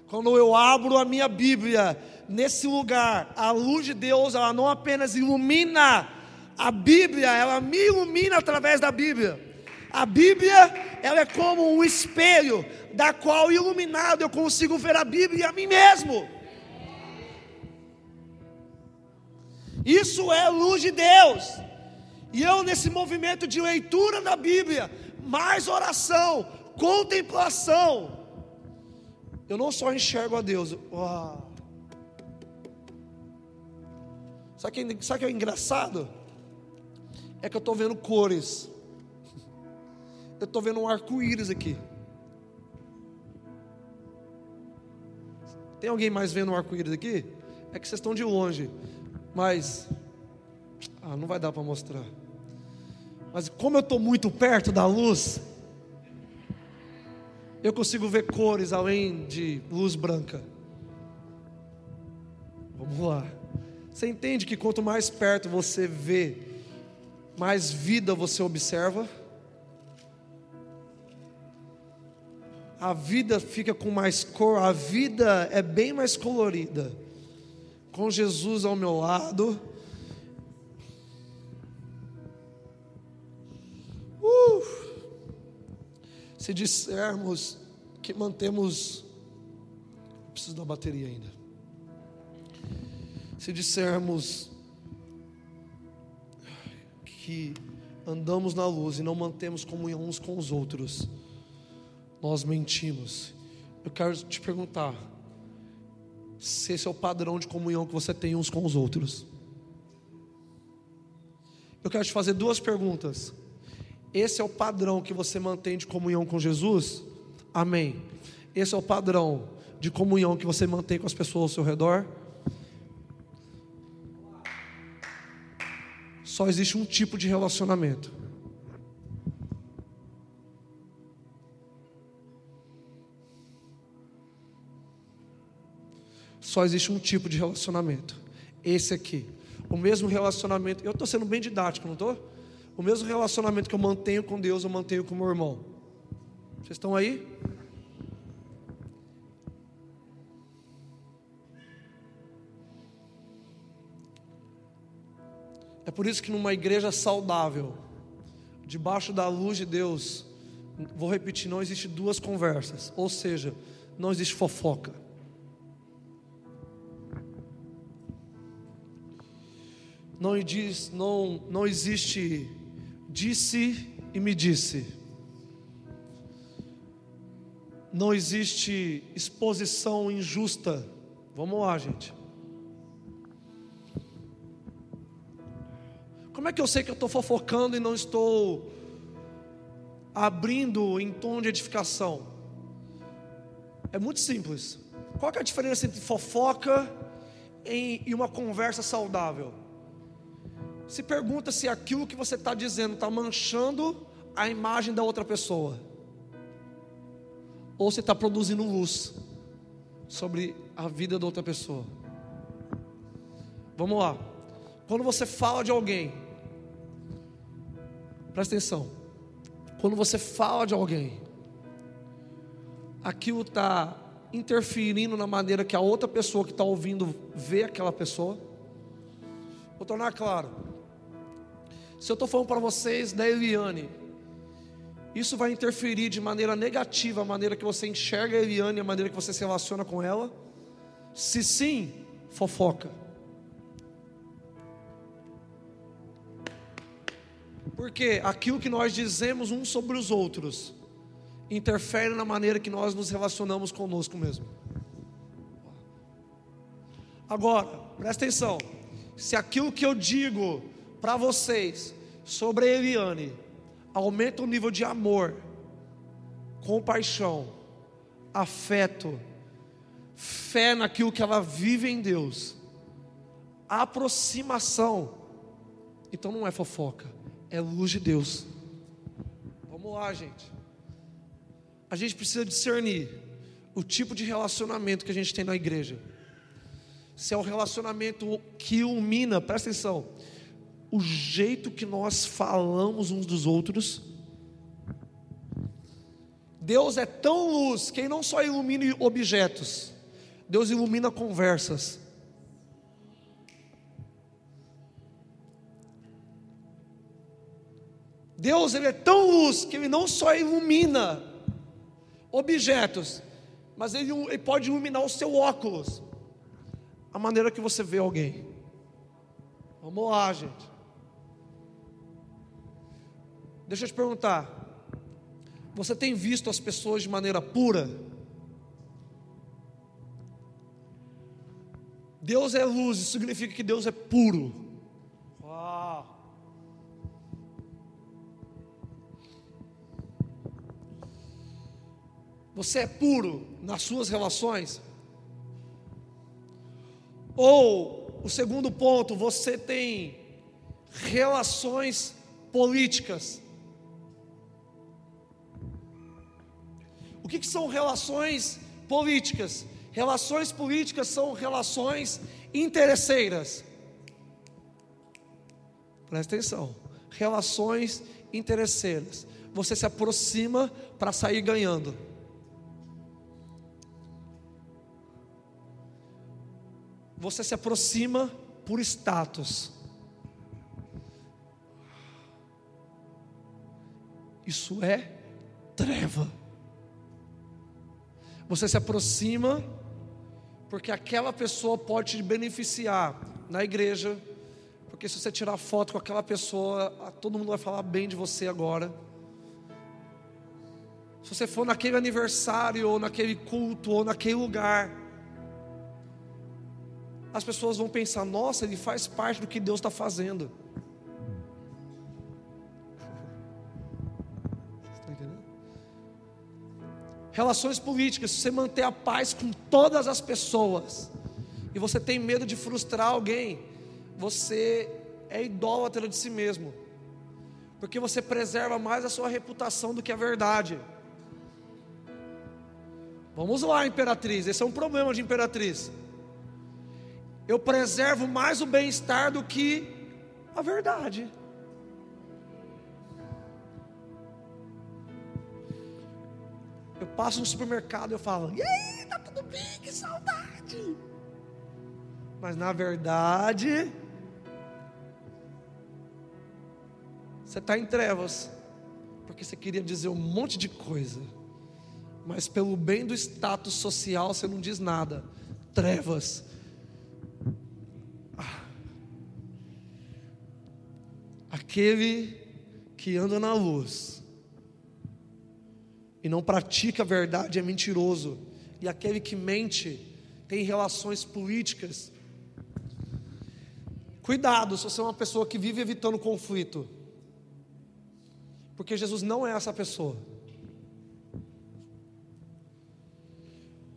Quando eu abro a minha Bíblia, nesse lugar, a luz de Deus, ela não apenas ilumina a Bíblia, ela me ilumina através da Bíblia. A Bíblia, ela é como um espelho, da qual iluminado eu consigo ver a Bíblia e a mim mesmo. Isso é luz de Deus. E eu, nesse movimento de leitura da Bíblia, mais oração, contemplação, eu não só enxergo a Deus. Sabe o que, que é engraçado? É que eu estou vendo cores. Eu estou vendo um arco-íris aqui. Tem alguém mais vendo um arco-íris aqui? É que vocês estão de longe. Mas. Ah, não vai dar para mostrar. Mas como eu estou muito perto da luz, eu consigo ver cores além de luz branca. Vamos lá. Você entende que quanto mais perto você vê, mais vida você observa? A vida fica com mais cor, a vida é bem mais colorida. Com Jesus ao meu lado, Se dissermos que mantemos. Preciso da bateria ainda. Se dissermos que andamos na luz e não mantemos comunhão uns com os outros, nós mentimos. Eu quero te perguntar: se esse é o padrão de comunhão que você tem uns com os outros. Eu quero te fazer duas perguntas. Esse é o padrão que você mantém de comunhão com Jesus? Amém. Esse é o padrão de comunhão que você mantém com as pessoas ao seu redor? Só existe um tipo de relacionamento. Só existe um tipo de relacionamento. Esse aqui. O mesmo relacionamento. Eu estou sendo bem didático, não estou? O mesmo relacionamento que eu mantenho com Deus, eu mantenho com meu irmão. Vocês estão aí? É por isso que numa igreja saudável, debaixo da luz de Deus, vou repetir, não existe duas conversas, ou seja, não existe fofoca. Não, diz, não, não existe disse e me disse. Não existe exposição injusta. Vamos lá, gente. Como é que eu sei que eu estou fofocando e não estou abrindo em tom de edificação? É muito simples. Qual é a diferença entre fofoca e uma conversa saudável? Se pergunta se aquilo que você está dizendo está manchando a imagem da outra pessoa, ou se está produzindo luz sobre a vida da outra pessoa. Vamos lá. Quando você fala de alguém, presta atenção. Quando você fala de alguém, aquilo está interferindo na maneira que a outra pessoa que está ouvindo vê aquela pessoa. Vou tornar claro. Se eu estou falando para vocês da Eliane, isso vai interferir de maneira negativa a maneira que você enxerga a Eliane, a maneira que você se relaciona com ela? Se sim, fofoca. Porque aquilo que nós dizemos uns sobre os outros interfere na maneira que nós nos relacionamos conosco mesmo. Agora, presta atenção. Se aquilo que eu digo para vocês sobre a Eliane aumenta o nível de amor, compaixão, afeto, fé naquilo que ela vive em Deus, aproximação, então não é fofoca, é luz de Deus. Vamos lá, gente. A gente precisa discernir o tipo de relacionamento que a gente tem na igreja. Se é um relacionamento que ilumina, presta atenção, o jeito que nós falamos uns dos outros. Deus é tão luz que Ele não só ilumina objetos, Deus ilumina conversas. Deus ele é tão luz que Ele não só ilumina objetos, mas ele, ele pode iluminar o seu óculos, a maneira que você vê alguém. Vamos lá, gente. Deixa eu te perguntar: você tem visto as pessoas de maneira pura? Deus é luz, isso significa que Deus é puro. Uau. Você é puro nas suas relações? Ou, o segundo ponto, você tem relações políticas? O que, que são relações políticas? Relações políticas são relações interesseiras. Presta atenção. Relações interesseiras. Você se aproxima para sair ganhando. Você se aproxima por status. Isso é treva. Você se aproxima porque aquela pessoa pode te beneficiar na igreja, porque se você tirar foto com aquela pessoa, todo mundo vai falar bem de você agora. Se você for naquele aniversário, ou naquele culto, ou naquele lugar, as pessoas vão pensar: nossa, ele faz parte do que Deus está fazendo. Relações políticas, se você manter a paz com todas as pessoas, e você tem medo de frustrar alguém, você é idólatra de si mesmo, porque você preserva mais a sua reputação do que a verdade. Vamos lá, imperatriz, esse é um problema de imperatriz. Eu preservo mais o bem-estar do que a verdade. Passo no supermercado e eu falo, e aí, tá tudo bem? Que saudade. Mas na verdade, você está em trevas, porque você queria dizer um monte de coisa, mas pelo bem do status social você não diz nada. Trevas. Ah. Aquele que anda na luz e não pratica a verdade é mentiroso, e aquele que mente tem relações políticas. Cuidado se você é uma pessoa que vive evitando conflito, porque Jesus não é essa pessoa.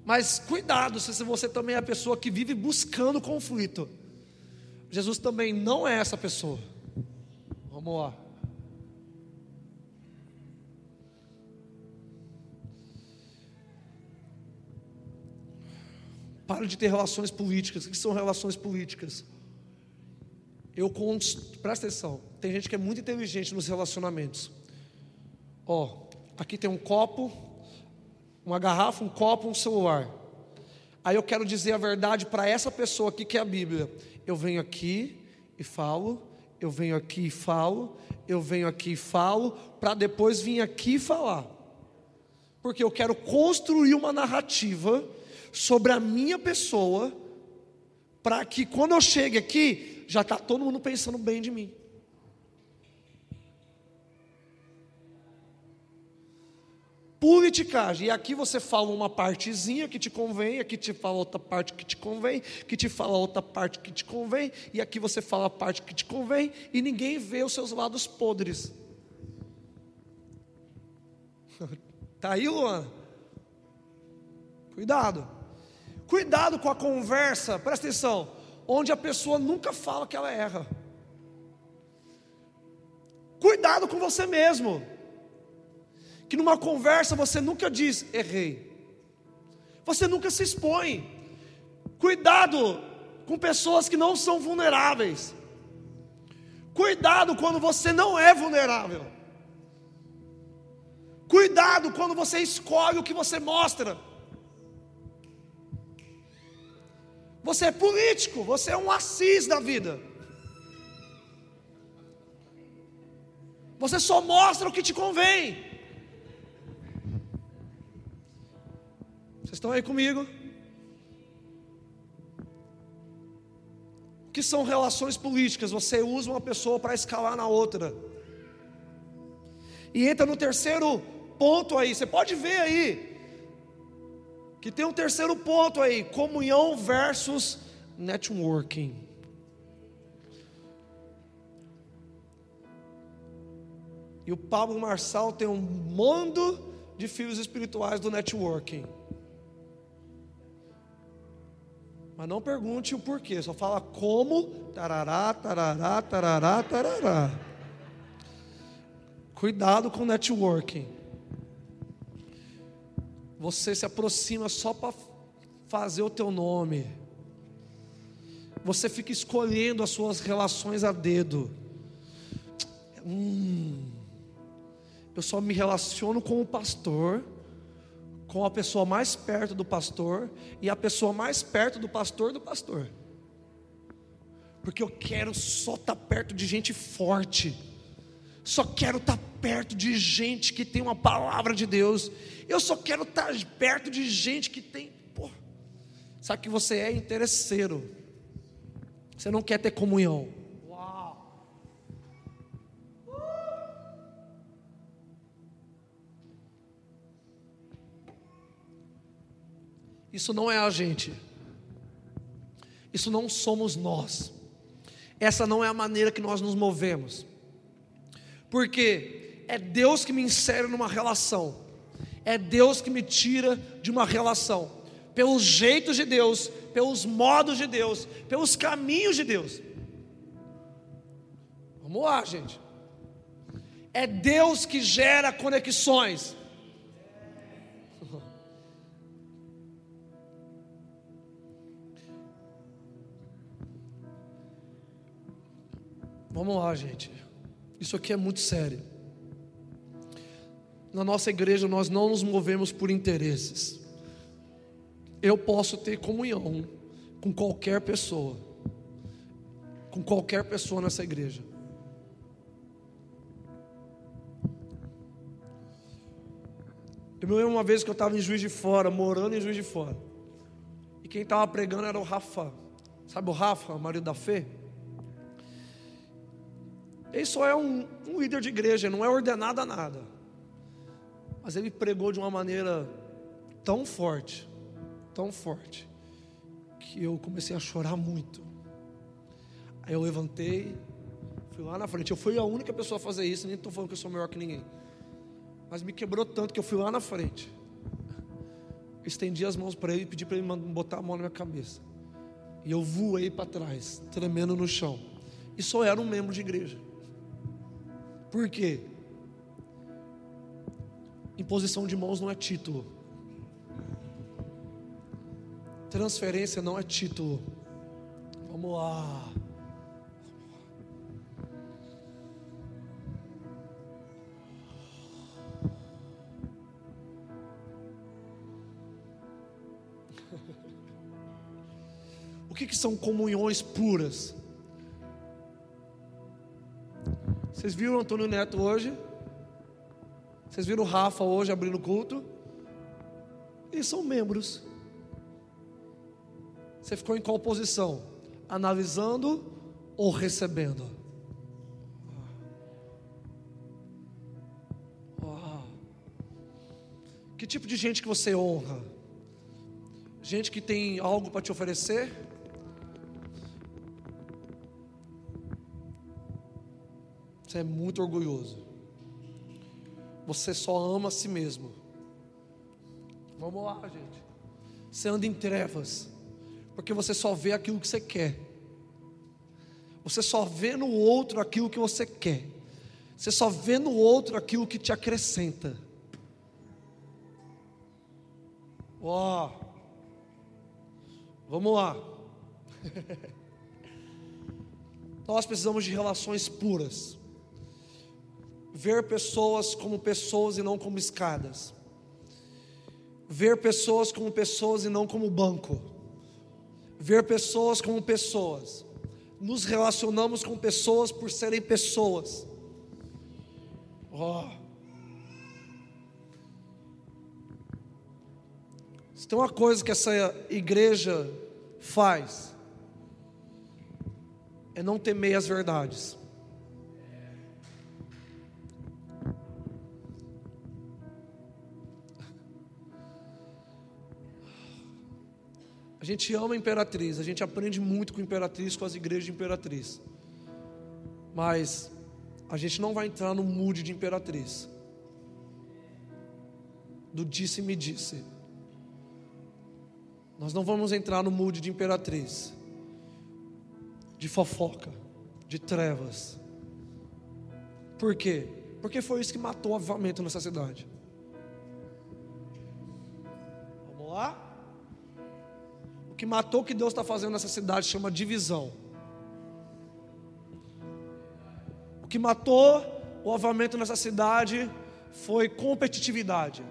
Mas cuidado se você também é a pessoa que vive buscando conflito. Jesus também não é essa pessoa. Vamos lá. Para de ter relações políticas. O que são relações políticas? Eu presta atenção. Tem gente que é muito inteligente nos relacionamentos. Ó, aqui tem um copo, uma garrafa, um copo, um celular. Aí eu quero dizer a verdade para essa pessoa aqui que é a Bíblia. Eu venho aqui e falo, eu venho aqui e falo, eu venho aqui e falo, para depois vir aqui e falar. Porque eu quero construir uma narrativa sobre a minha pessoa, para que quando eu chegue aqui, já está todo mundo pensando bem de mim. politicagem. E aqui você fala uma partezinha que te convém, aqui te fala outra parte que te convém, que te fala outra parte que te convém, e aqui você fala a parte que te convém, e ninguém vê os seus lados podres. Tá aí, Luan? Cuidado. Cuidado com a conversa, presta atenção, onde a pessoa nunca fala que ela erra. Cuidado com você mesmo que numa conversa você nunca diz errei. Você nunca se expõe. Cuidado com pessoas que não são vulneráveis. Cuidado quando você não é vulnerável. Cuidado quando você escolhe o que você mostra. Você é político, você é um assis da vida. Você só mostra o que te convém. Vocês estão aí comigo? O que são relações políticas? Você usa uma pessoa para escalar na outra. E entra no terceiro ponto aí. Você pode ver aí que tem um terceiro ponto aí: comunhão versus networking. E o Pablo Marçal tem um mundo de filhos espirituais do networking. Mas não pergunte o porquê, só fala como, tarará, tarará, tarará, tarará. Cuidado com networking. Você se aproxima só para fazer o teu nome. Você fica escolhendo as suas relações a dedo. Hum, eu só me relaciono com o pastor com a pessoa mais perto do pastor e a pessoa mais perto do pastor do pastor. Porque eu quero só estar tá perto de gente forte. Só quero estar tá perto de gente que tem uma palavra de Deus. Eu só quero estar perto de gente que tem. Pô, sabe que você é interesseiro. Você não quer ter comunhão. Isso não é a gente. Isso não somos nós. Essa não é a maneira que nós nos movemos. Porque é Deus que me insere numa relação. É Deus que me tira de uma relação. Pelos jeitos de Deus, pelos modos de Deus, pelos caminhos de Deus. Vamos lá, gente. É Deus que gera conexões. Vamos lá, gente. Isso aqui é muito sério. Na nossa igreja nós não nos movemos por interesses. Eu posso ter comunhão com qualquer pessoa, com qualquer pessoa nessa igreja. Eu me lembro uma vez que eu estava em Juiz de Fora, morando em Juiz de Fora. E quem estava pregando era o Rafa. Sabe o Rafa, marido da Fê? Ele só é um, um líder de igreja, não é ordenado a nada. Mas ele pregou de uma maneira tão forte, tão forte, que eu comecei a chorar muito. Aí eu levantei, fui lá na frente. Eu fui a única pessoa a fazer isso, nem estou falando que eu sou melhor que ninguém. Mas me quebrou tanto que eu fui lá na frente. Estendi as mãos para ele e pedi para ele botar a mão na minha cabeça. E eu voei para trás, tremendo no chão. E só era um membro de igreja. Por quê? Imposição de mãos não é título. Transferência não é título. Vamos lá. O que, que são comunhões puras? Vocês viram o Antônio Neto hoje? Vocês viram o Rafa hoje abrindo o culto? Eles são membros. Você ficou em qual posição? Analisando ou recebendo? Uau. Que tipo de gente que você honra? Gente que tem algo para te oferecer? Você é muito orgulhoso. Você só ama a si mesmo. Vamos lá, gente. Você anda em trevas, porque você só vê aquilo que você quer. Você só vê no outro aquilo que você quer. Você só vê no outro aquilo que te acrescenta. Ó. Vamos lá. Nós precisamos de relações puras ver pessoas como pessoas e não como escadas, ver pessoas como pessoas e não como banco, ver pessoas como pessoas, nos relacionamos com pessoas por serem pessoas. Oh. Se tem uma coisa que essa igreja faz, é não temer as verdades. Gente ama a Imperatriz, a gente aprende muito com a Imperatriz, com as igrejas de Imperatriz. Mas a gente não vai entrar no mood de Imperatriz. Do disse-me disse. Nós não vamos entrar no mood de Imperatriz. De fofoca, de trevas. Por quê? Porque foi isso que matou o avivamento nessa cidade. Vamos lá? Que matou o que Deus está fazendo nessa cidade chama divisão. O que matou o avamento nessa cidade foi competitividade.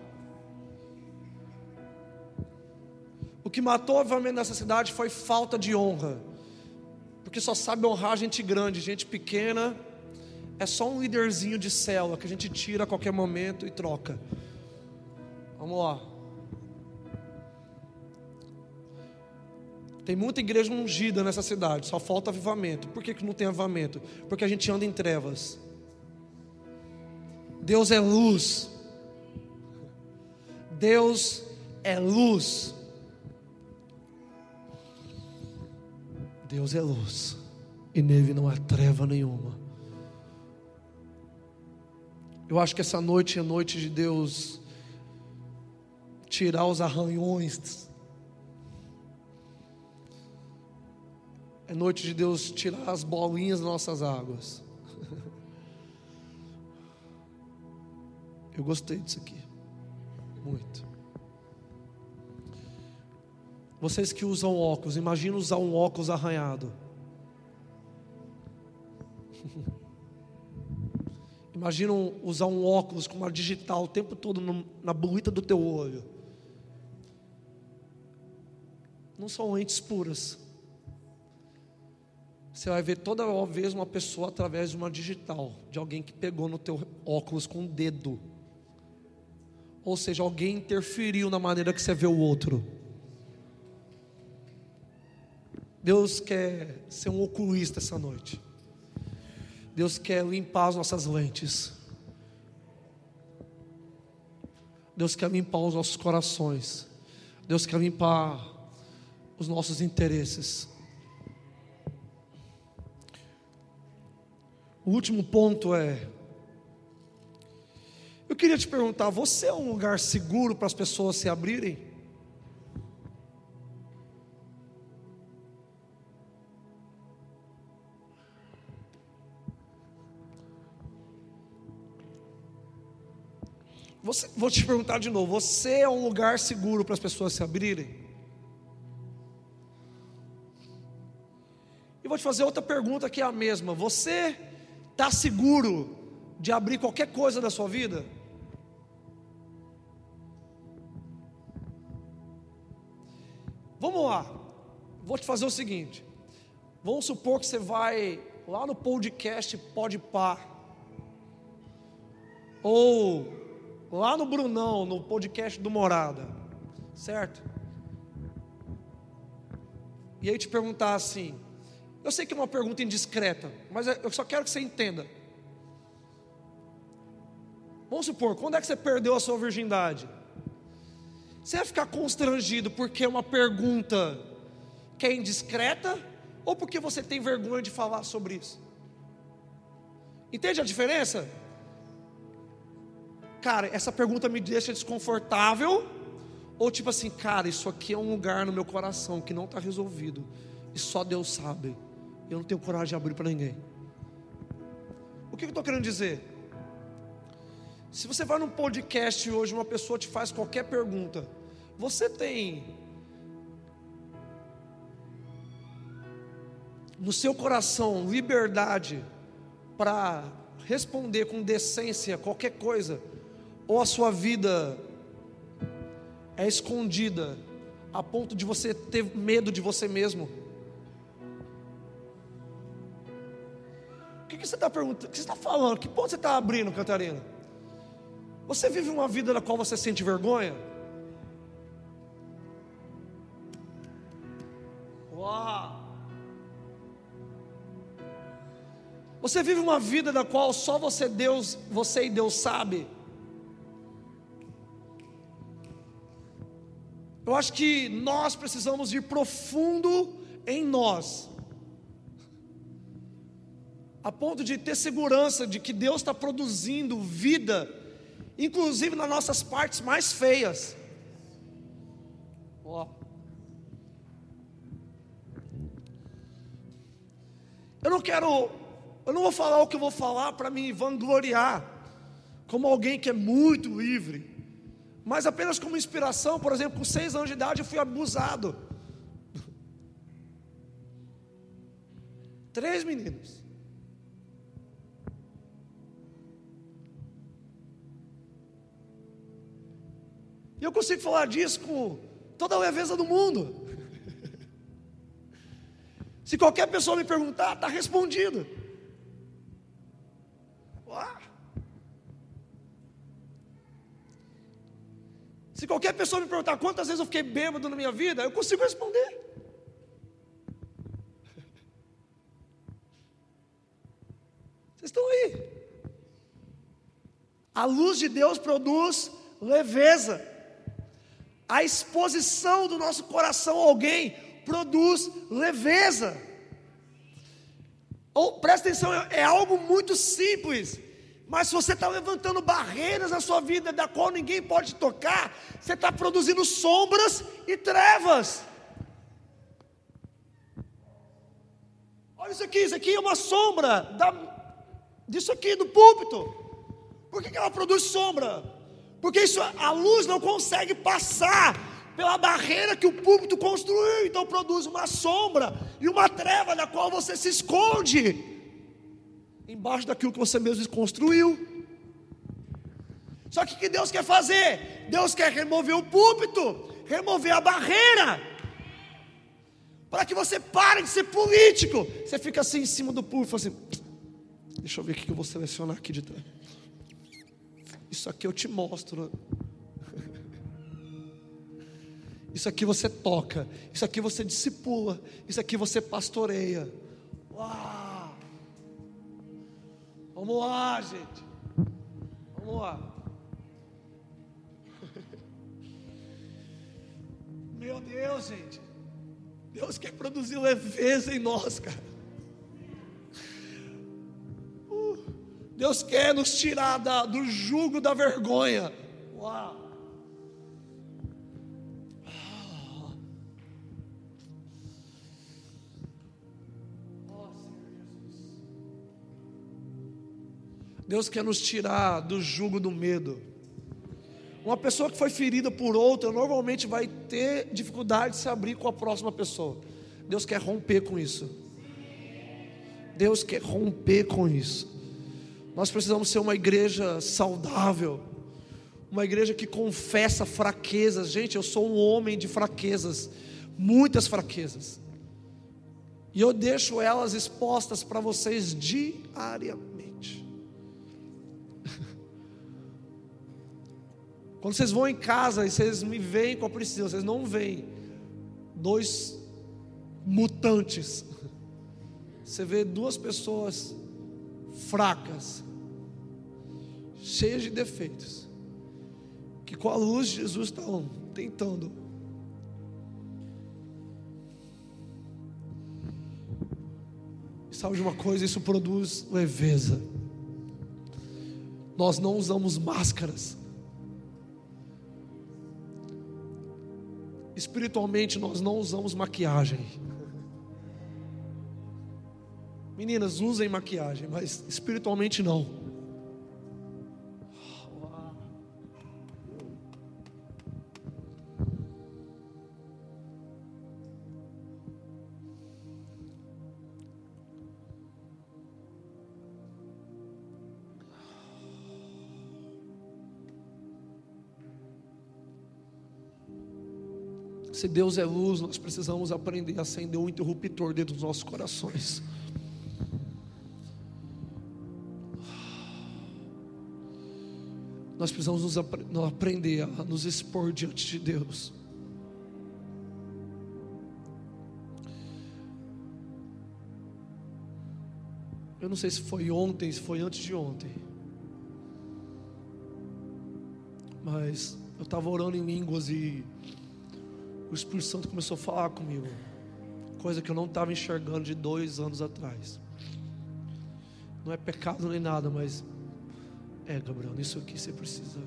O que matou o avamento nessa cidade foi falta de honra. Porque só sabe honrar gente grande, gente pequena é só um líderzinho de célula que a gente tira a qualquer momento e troca. Vamos lá. Tem muita igreja ungida nessa cidade, só falta avivamento. Por que, que não tem avivamento? Porque a gente anda em trevas. Deus é luz. Deus é luz. Deus é luz. E nele não há treva nenhuma. Eu acho que essa noite é noite de Deus tirar os arranhões É noite de Deus tirar as bolinhas das nossas águas. Eu gostei disso aqui. Muito. Vocês que usam óculos, imagina usar um óculos arranhado. Imagina usar um óculos com uma digital o tempo todo na buita do teu olho. Não são lentes puras. Você vai ver toda vez uma pessoa através de uma digital, de alguém que pegou no teu óculos com o dedo. Ou seja, alguém interferiu na maneira que você vê o outro. Deus quer ser um oculista essa noite. Deus quer limpar as nossas lentes. Deus quer limpar os nossos corações. Deus quer limpar os nossos interesses. O último ponto é: eu queria te perguntar, você é um lugar seguro para as pessoas se abrirem? Você, vou te perguntar de novo: você é um lugar seguro para as pessoas se abrirem? E vou te fazer outra pergunta que é a mesma: você Está seguro de abrir qualquer coisa da sua vida? Vamos lá, vou te fazer o seguinte: vamos supor que você vai lá no podcast Pode Par, ou lá no Brunão, no podcast do Morada, certo? E aí te perguntar assim, eu sei que é uma pergunta indiscreta, mas eu só quero que você entenda. Vamos supor, quando é que você perdeu a sua virgindade? Você vai ficar constrangido porque é uma pergunta que é indiscreta ou porque você tem vergonha de falar sobre isso? Entende a diferença? Cara, essa pergunta me deixa desconfortável ou tipo assim, cara, isso aqui é um lugar no meu coração que não está resolvido e só Deus sabe. Eu não tenho coragem de abrir para ninguém. O que eu estou querendo dizer? Se você vai num podcast hoje, uma pessoa te faz qualquer pergunta, você tem no seu coração liberdade para responder com decência qualquer coisa, ou a sua vida é escondida a ponto de você ter medo de você mesmo? O que, que você está perguntando? O que você está falando? Que ponto você está abrindo, Catarina? Você vive uma vida na qual você sente vergonha? Uau! Você vive uma vida na qual só você Deus, você e Deus sabe? Eu acho que nós precisamos ir profundo em nós, a ponto de ter segurança de que Deus está produzindo vida inclusive nas nossas partes mais feias. Ó. Eu não quero, eu não vou falar o que eu vou falar para me vangloriar, como alguém que é muito livre, mas apenas como inspiração, por exemplo, com seis anos de idade eu fui abusado. Três meninos. Eu consigo falar disso com toda a leveza do mundo. Se qualquer pessoa me perguntar, está respondido. Se qualquer pessoa me perguntar quantas vezes eu fiquei bêbado na minha vida, eu consigo responder. Vocês estão aí. A luz de Deus produz leveza. A exposição do nosso coração a alguém produz leveza. Ou presta atenção, é, é algo muito simples. Mas se você está levantando barreiras na sua vida da qual ninguém pode tocar, você está produzindo sombras e trevas. Olha isso aqui, isso aqui é uma sombra da, disso aqui do púlpito. Por que, que ela produz sombra? Porque isso, a luz não consegue passar pela barreira que o púlpito construiu, então produz uma sombra e uma treva na qual você se esconde embaixo daquilo que você mesmo construiu. Só que o que Deus quer fazer? Deus quer remover o púlpito, remover a barreira, para que você pare de ser político. Você fica assim em cima do púlpito, assim, deixa eu ver o que eu vou selecionar aqui de trás. Isso aqui eu te mostro. Isso aqui você toca, isso aqui você discipula, isso aqui você pastoreia. Uau! Vamos lá, gente. Vamos lá. Meu Deus, gente. Deus quer produzir leveza em nós, cara. Deus quer nos tirar da, do jugo da vergonha. Uau! Deus quer nos tirar do jugo do medo. Uma pessoa que foi ferida por outra normalmente vai ter dificuldade de se abrir com a próxima pessoa. Deus quer romper com isso. Deus quer romper com isso. Nós precisamos ser uma igreja saudável, uma igreja que confessa fraquezas. Gente, eu sou um homem de fraquezas, muitas fraquezas, e eu deixo elas expostas para vocês diariamente. Quando vocês vão em casa e vocês me veem com a Priscila, vocês não veem dois mutantes. Você vê duas pessoas fracas, cheias de defeitos, que com a luz Jesus estão tentando. Sabe de uma coisa? Isso produz leveza. Nós não usamos máscaras. Espiritualmente, nós não usamos maquiagem. Meninas, usem maquiagem, mas espiritualmente não. Se Deus é luz, nós precisamos aprender a acender um interruptor dentro dos nossos corações. Nós precisamos nos aprender a nos expor diante de Deus. Eu não sei se foi ontem, se foi antes de ontem. Mas eu estava orando em línguas e o Espírito Santo começou a falar comigo, coisa que eu não estava enxergando de dois anos atrás. Não é pecado nem nada, mas é, Gabriel, nisso aqui você precisa.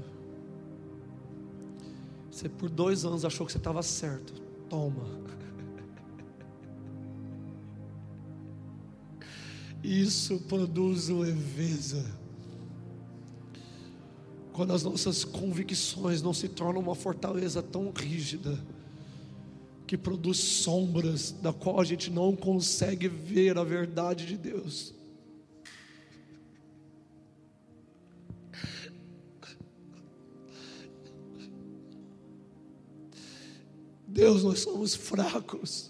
Você por dois anos achou que você estava certo. Toma. Isso produz leveza. Quando as nossas convicções não se tornam uma fortaleza tão rígida que produz sombras da qual a gente não consegue ver a verdade de Deus. Deus, nós somos fracos.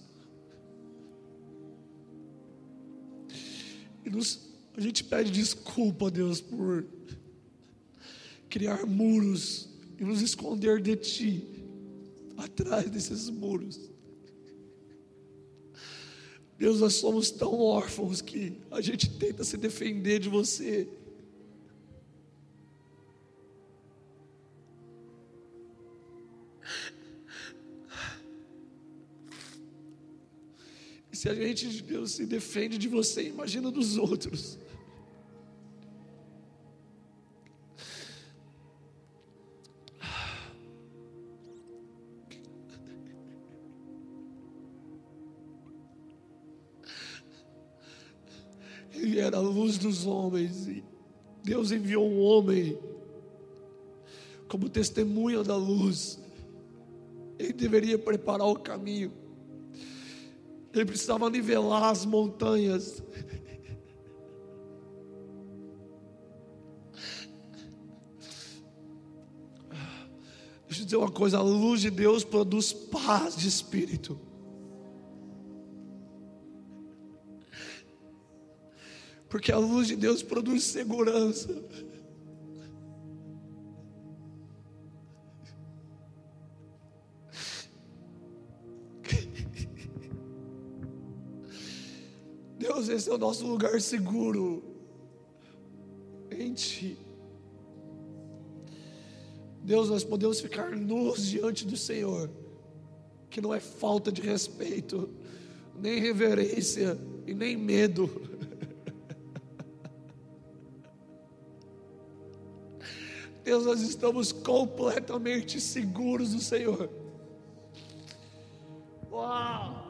E nos, a gente pede desculpa, Deus, por criar muros e nos esconder de Ti, atrás desses muros. Deus, nós somos tão órfãos que a gente tenta se defender de você. Se a gente, Deus, se defende de você, imagina dos outros. Luz dos homens. E Deus enviou um homem como testemunha da luz. Ele deveria preparar o caminho. Ele precisava nivelar as montanhas. Deixa eu dizer uma coisa: a luz de Deus produz paz de espírito. Porque a luz de Deus produz segurança. Deus, esse é o nosso lugar seguro em Ti. Deus, nós podemos ficar nus diante do Senhor, que não é falta de respeito, nem reverência e nem medo. Deus, nós estamos completamente seguros do Senhor. Uau!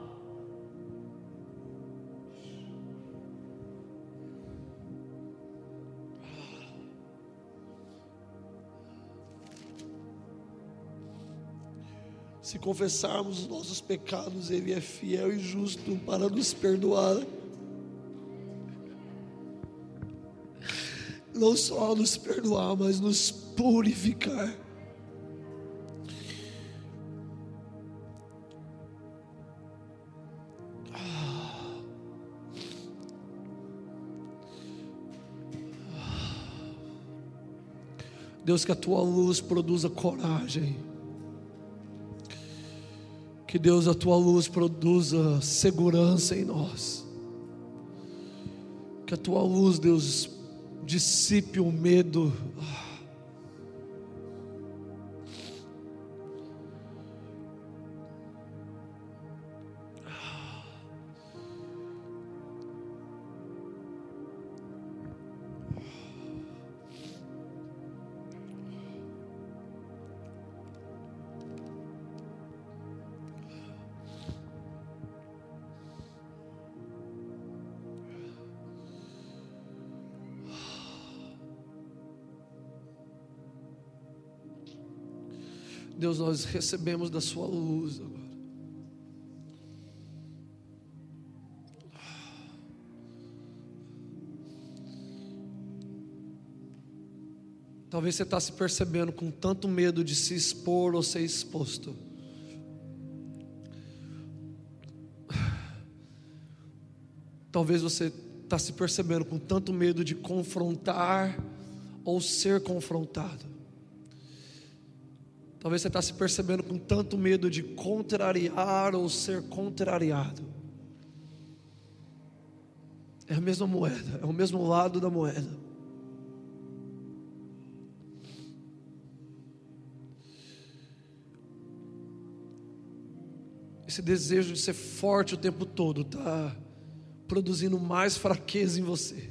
Se confessarmos os nossos pecados, Ele é fiel e justo para nos perdoar não só nos perdoar, mas nos purificar. Deus, que a tua luz produza coragem. Que Deus, a tua luz produza segurança em nós. Que a tua luz, Deus, dissipe o medo. Deus, nós recebemos da Sua luz agora. Talvez você está se percebendo com tanto medo de se expor ou ser exposto. Talvez você está se percebendo com tanto medo de confrontar ou ser confrontado. Talvez você está se percebendo com tanto medo de contrariar ou ser contrariado. É a mesma moeda, é o mesmo lado da moeda. Esse desejo de ser forte o tempo todo está produzindo mais fraqueza em você.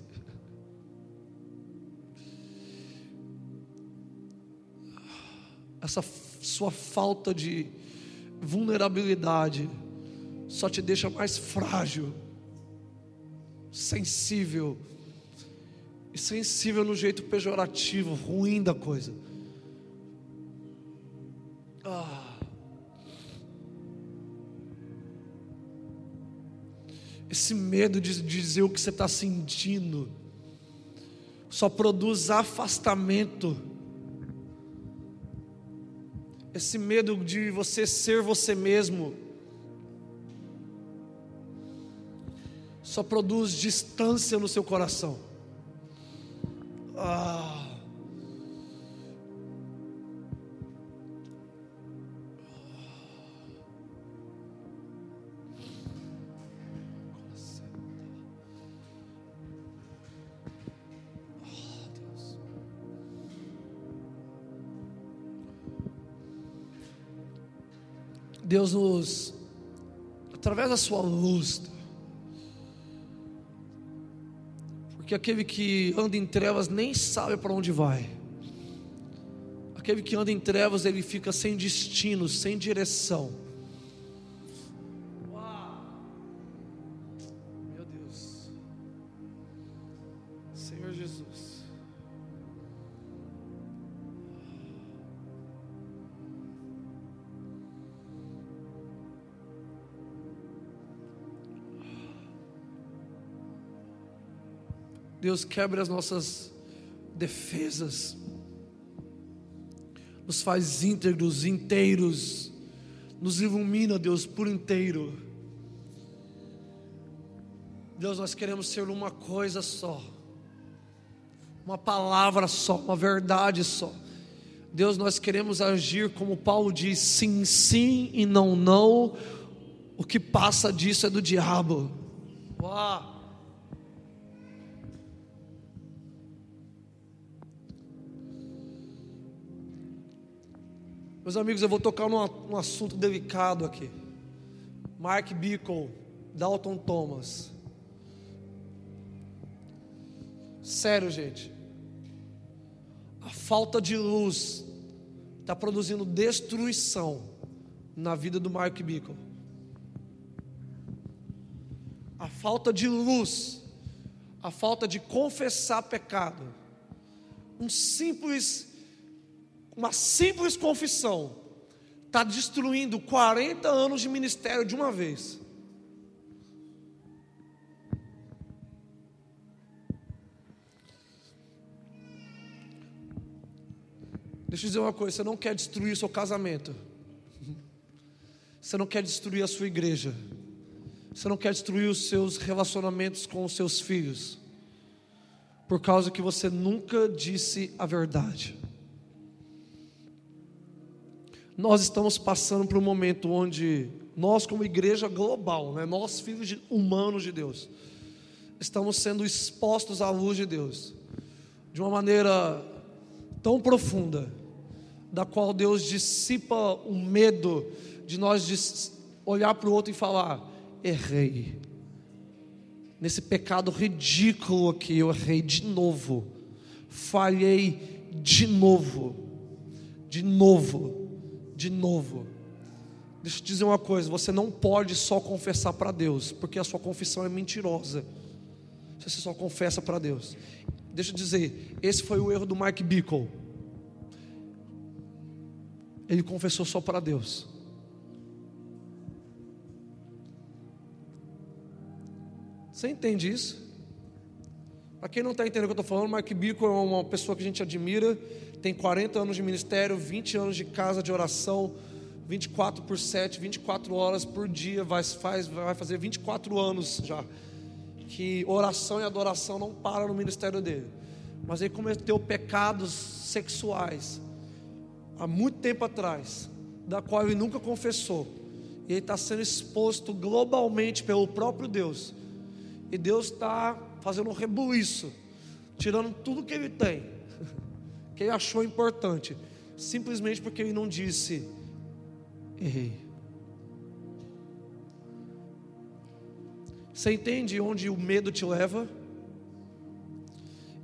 Essa sua falta de vulnerabilidade só te deixa mais frágil, sensível, e sensível no jeito pejorativo, ruim da coisa. Ah. Esse medo de dizer o que você está sentindo só produz afastamento esse medo de você ser você mesmo, só produz distância no seu coração. Ah. Deus nos, através da Sua luz, porque aquele que anda em trevas nem sabe para onde vai, aquele que anda em trevas ele fica sem destino, sem direção. Deus quebra as nossas defesas, nos faz íntegros, inteiros, nos ilumina, Deus, por inteiro. Deus, nós queremos ser uma coisa só, uma palavra só, uma verdade só. Deus, nós queremos agir como Paulo diz: sim, sim e não, não. O que passa disso é do diabo. Uau! Meus amigos, eu vou tocar num, num assunto delicado aqui. Mark Bickle, Dalton Thomas. Sério, gente. A falta de luz está produzindo destruição na vida do Mark Bickle. A falta de luz, a falta de confessar pecado, um simples uma simples confissão está destruindo 40 anos de ministério de uma vez. Deixa eu dizer uma coisa: você não quer destruir o seu casamento, você não quer destruir a sua igreja, você não quer destruir os seus relacionamentos com os seus filhos, por causa que você nunca disse a verdade. Nós estamos passando por um momento onde nós, como igreja global, né, nós, filhos de, humanos de Deus, estamos sendo expostos à luz de Deus, de uma maneira tão profunda, da qual Deus dissipa o medo de nós olhar para o outro e falar: errei. Nesse pecado ridículo aqui, eu errei de novo, falhei de novo, de novo, de novo. Deixa eu te dizer uma coisa: você não pode só confessar para Deus, porque a sua confissão é mentirosa. Você só confessa para Deus. Deixa eu dizer, esse foi o erro do Mark Bickle. Ele confessou só para Deus. Você entende isso? Para quem não está entendendo o que eu estou falando, Mark Bickle é uma pessoa que a gente admira, tem 40 anos de ministério, 20 anos de casa de oração, 24 por 7, 24 horas por dia, vai, faz, vai fazer 24 anos já que oração e adoração não param no ministério dele. Mas ele cometeu pecados sexuais há muito tempo atrás, da qual ele nunca confessou. E ele está sendo exposto globalmente pelo próprio Deus. E Deus está fazendo um rebuliço, tirando tudo que ele tem, que ele achou importante, simplesmente porque ele não disse: errei. Você entende onde o medo te leva?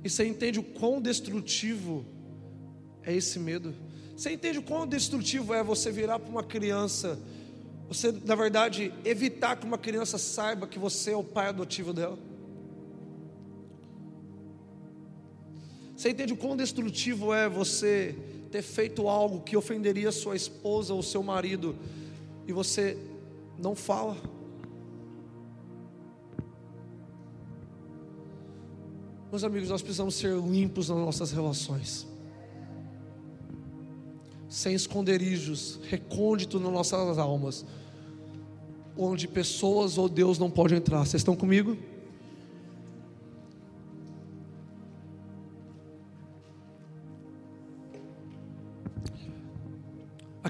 E você entende o quão destrutivo é esse medo? Você entende o quão destrutivo é você virar para uma criança, você, na verdade, evitar que uma criança saiba que você é o pai adotivo dela? Você entende o quão destrutivo é você ter feito algo que ofenderia sua esposa ou seu marido e você não fala? Meus amigos, nós precisamos ser limpos nas nossas relações, sem esconderijos, recôndito nas nossas almas, onde pessoas ou Deus não podem entrar. Vocês estão comigo?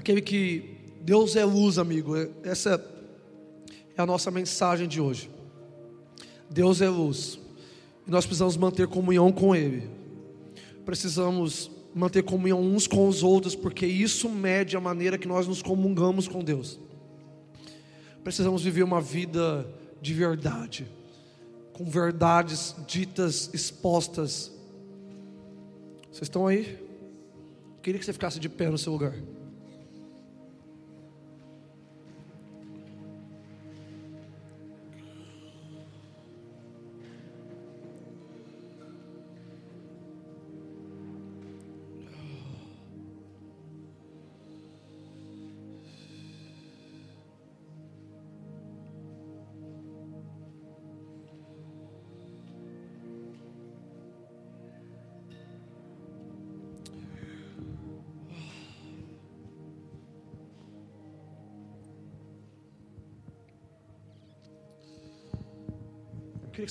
Aquele que Deus é luz, amigo. Essa é a nossa mensagem de hoje. Deus é luz. E nós precisamos manter comunhão com Ele. Precisamos manter comunhão uns com os outros, porque isso mede a maneira que nós nos comungamos com Deus. Precisamos viver uma vida de verdade, com verdades ditas, expostas. Vocês estão aí? Queria que você ficasse de pé no seu lugar.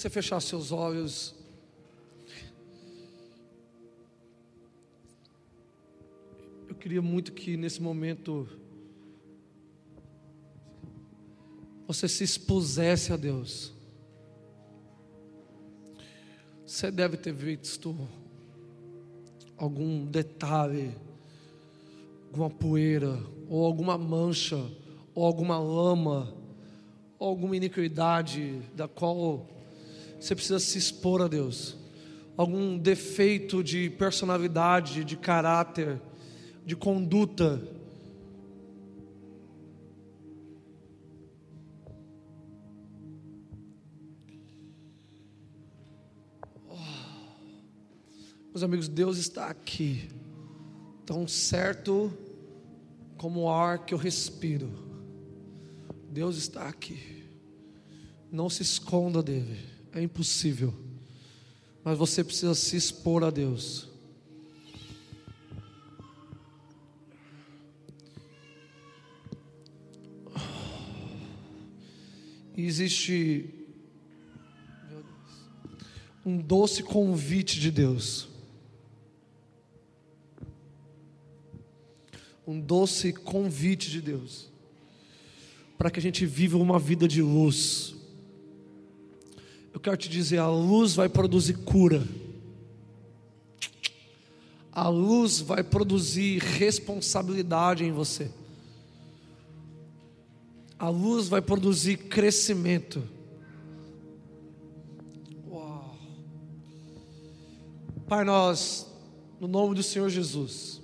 Você fechasse seus olhos. Eu queria muito que nesse momento você se expusesse a Deus. Você deve ter visto algum detalhe, alguma poeira, ou alguma mancha, ou alguma lama, ou alguma iniquidade da qual você precisa se expor a Deus. Algum defeito de personalidade, de caráter, de conduta. Oh. Meus amigos, Deus está aqui, tão certo como o ar que eu respiro. Deus está aqui. Não se esconda dele é impossível. Mas você precisa se expor a Deus. E existe um doce convite de Deus. um doce convite de Deus para que a gente viva uma vida de luz. Quero te dizer, a luz vai produzir cura. A luz vai produzir responsabilidade em você. A luz vai produzir crescimento. Uau. Pai, nós, no nome do Senhor Jesus,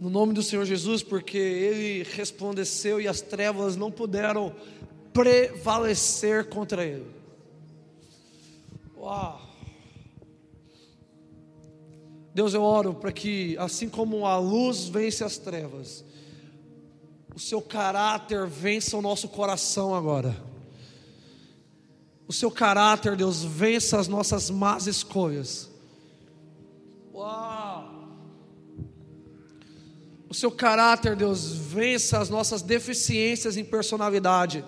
no nome do Senhor Jesus, porque Ele resplandeceu e as trevas não puderam prevalecer contra Ele. Uau! Deus, eu oro para que, assim como a luz vence as trevas, o seu caráter vença o nosso coração agora. O seu caráter, Deus, vença as nossas más escolhas. Uau! O seu caráter, Deus, vença as nossas deficiências em personalidade.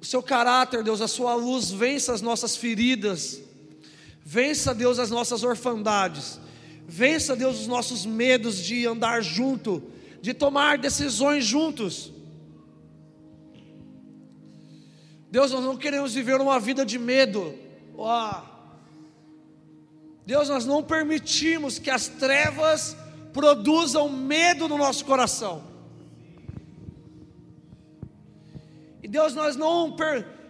O seu caráter, Deus, a sua luz vença as nossas feridas. Vença, Deus, as nossas orfandades. Vença, Deus, os nossos medos de andar junto, de tomar decisões juntos. Deus, nós não queremos viver uma vida de medo. Oh. Deus, nós não permitimos que as trevas produzam medo no nosso coração. E Deus, nós não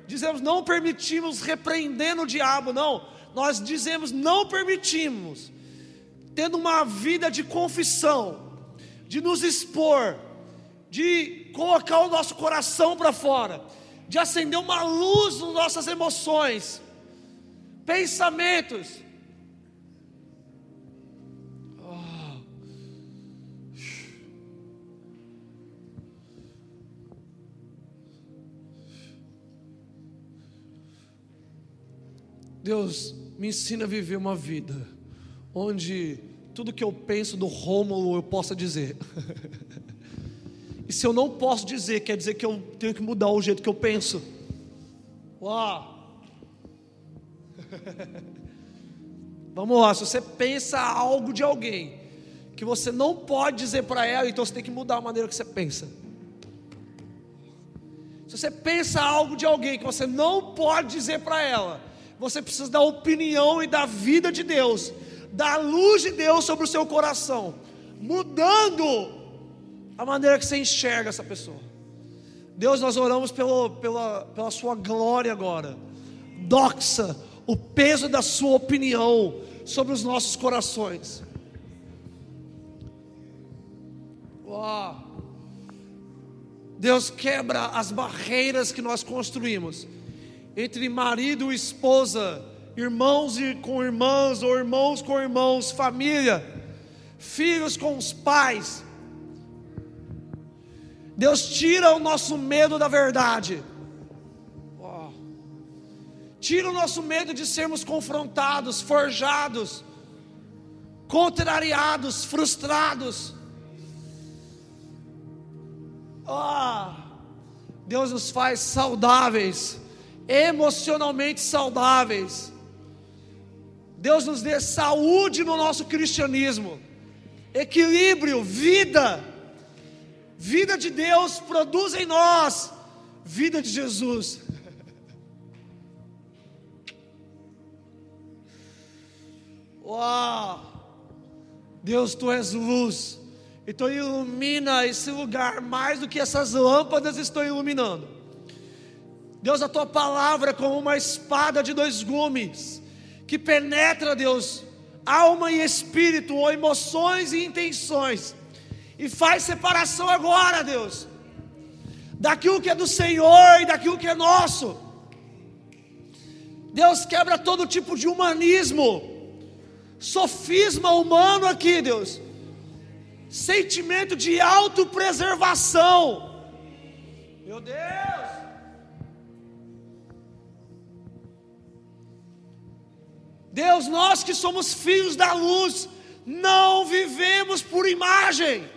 dizemos, não permitimos repreendendo o diabo, não. Nós dizemos, não permitimos, tendo uma vida de confissão, de nos expor, de colocar o nosso coração para fora, de acender uma luz nas nossas emoções, pensamentos, Deus, me ensina a viver uma vida onde tudo que eu penso do Rômulo eu possa dizer. e se eu não posso dizer, quer dizer que eu tenho que mudar o jeito que eu penso. Uau! Vamos lá, se você pensa algo de alguém que você não pode dizer para ela, então você tem que mudar a maneira que você pensa. Se você pensa algo de alguém que você não pode dizer para ela, você precisa da opinião e da vida de Deus, da luz de Deus sobre o seu coração, mudando a maneira que você enxerga essa pessoa. Deus, nós oramos pelo, pela, pela Sua glória agora. Doxa o peso da Sua opinião sobre os nossos corações. Uau. Deus quebra as barreiras que nós construímos entre marido e esposa, irmãos com irmãs, ou irmãos com irmãos, família, filhos com os pais. Deus tira o nosso medo da verdade. Tira o nosso medo de sermos confrontados, forjados, contrariados, frustrados. Oh. Deus nos faz saudáveis emocionalmente saudáveis. Deus nos dê saúde no nosso cristianismo, equilíbrio, vida. Vida de Deus produz em nós vida de Jesus. Uau! Deus, tu és luz, então ilumina esse lugar mais do que essas lâmpadas estão iluminando. Deus, a tua palavra é como uma espada de dois gumes, que penetra, Deus, alma e espírito, ou emoções e intenções, e faz separação agora, Deus, daquilo que é do Senhor e daquilo que é nosso. Deus quebra todo tipo de humanismo, sofisma humano aqui, Deus, sentimento de autopreservação. Meu Deus. Deus, nós que somos filhos da luz, não vivemos por imagem.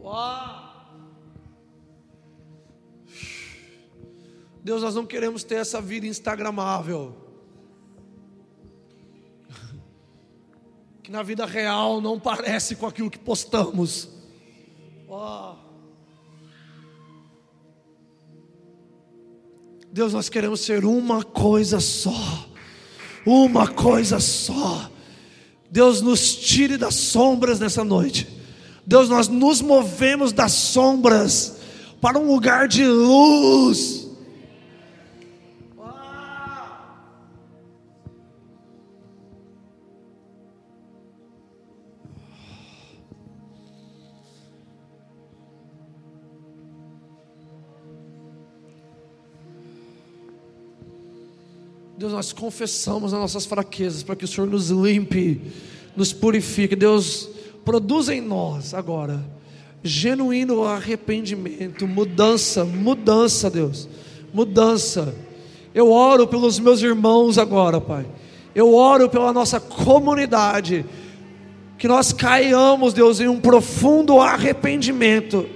Uau! Deus, nós não queremos ter essa vida instagramável. Que na vida real não parece com aquilo que postamos. Deus, nós queremos ser uma coisa só, uma coisa só. Deus, nos tire das sombras nessa noite. Deus, nós nos movemos das sombras para um lugar de luz. Nós confessamos as nossas fraquezas para que o Senhor nos limpe, nos purifique. Deus, produz em nós agora genuíno arrependimento, mudança, mudança, Deus, mudança. Eu oro pelos meus irmãos agora, Pai. Eu oro pela nossa comunidade. Que nós caiamos, Deus, em um profundo arrependimento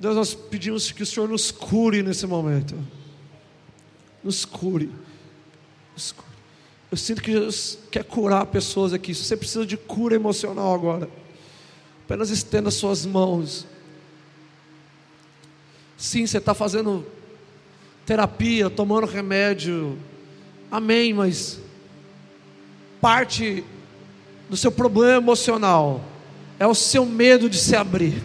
Deus, nós pedimos que o Senhor nos cure nesse momento. Nos cure. Nos cure. Eu sinto que Jesus quer curar pessoas aqui. Se você precisa de cura emocional agora, apenas estenda suas mãos. Sim, você está fazendo terapia, tomando remédio. Amém, mas parte do seu problema emocional é o seu medo de se abrir.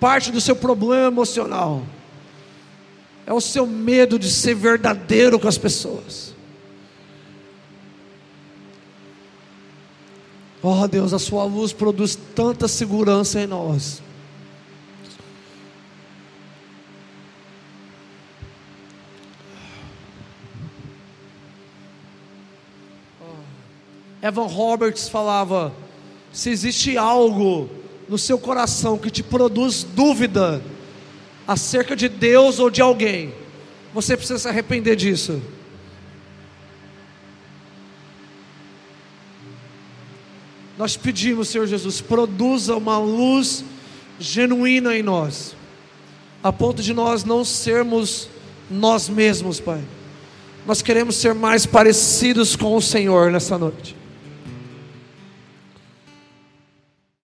Parte do seu problema emocional é o seu medo de ser verdadeiro com as pessoas. Oh Deus, a sua luz produz tanta segurança em nós. Evan Roberts falava: se existe algo no seu coração que te produz dúvida acerca de Deus ou de alguém, você precisa se arrepender disso. Nós pedimos, Senhor Jesus, produza uma luz genuína em nós, a ponto de nós não sermos nós mesmos, Pai. Nós queremos ser mais parecidos com o Senhor nessa noite.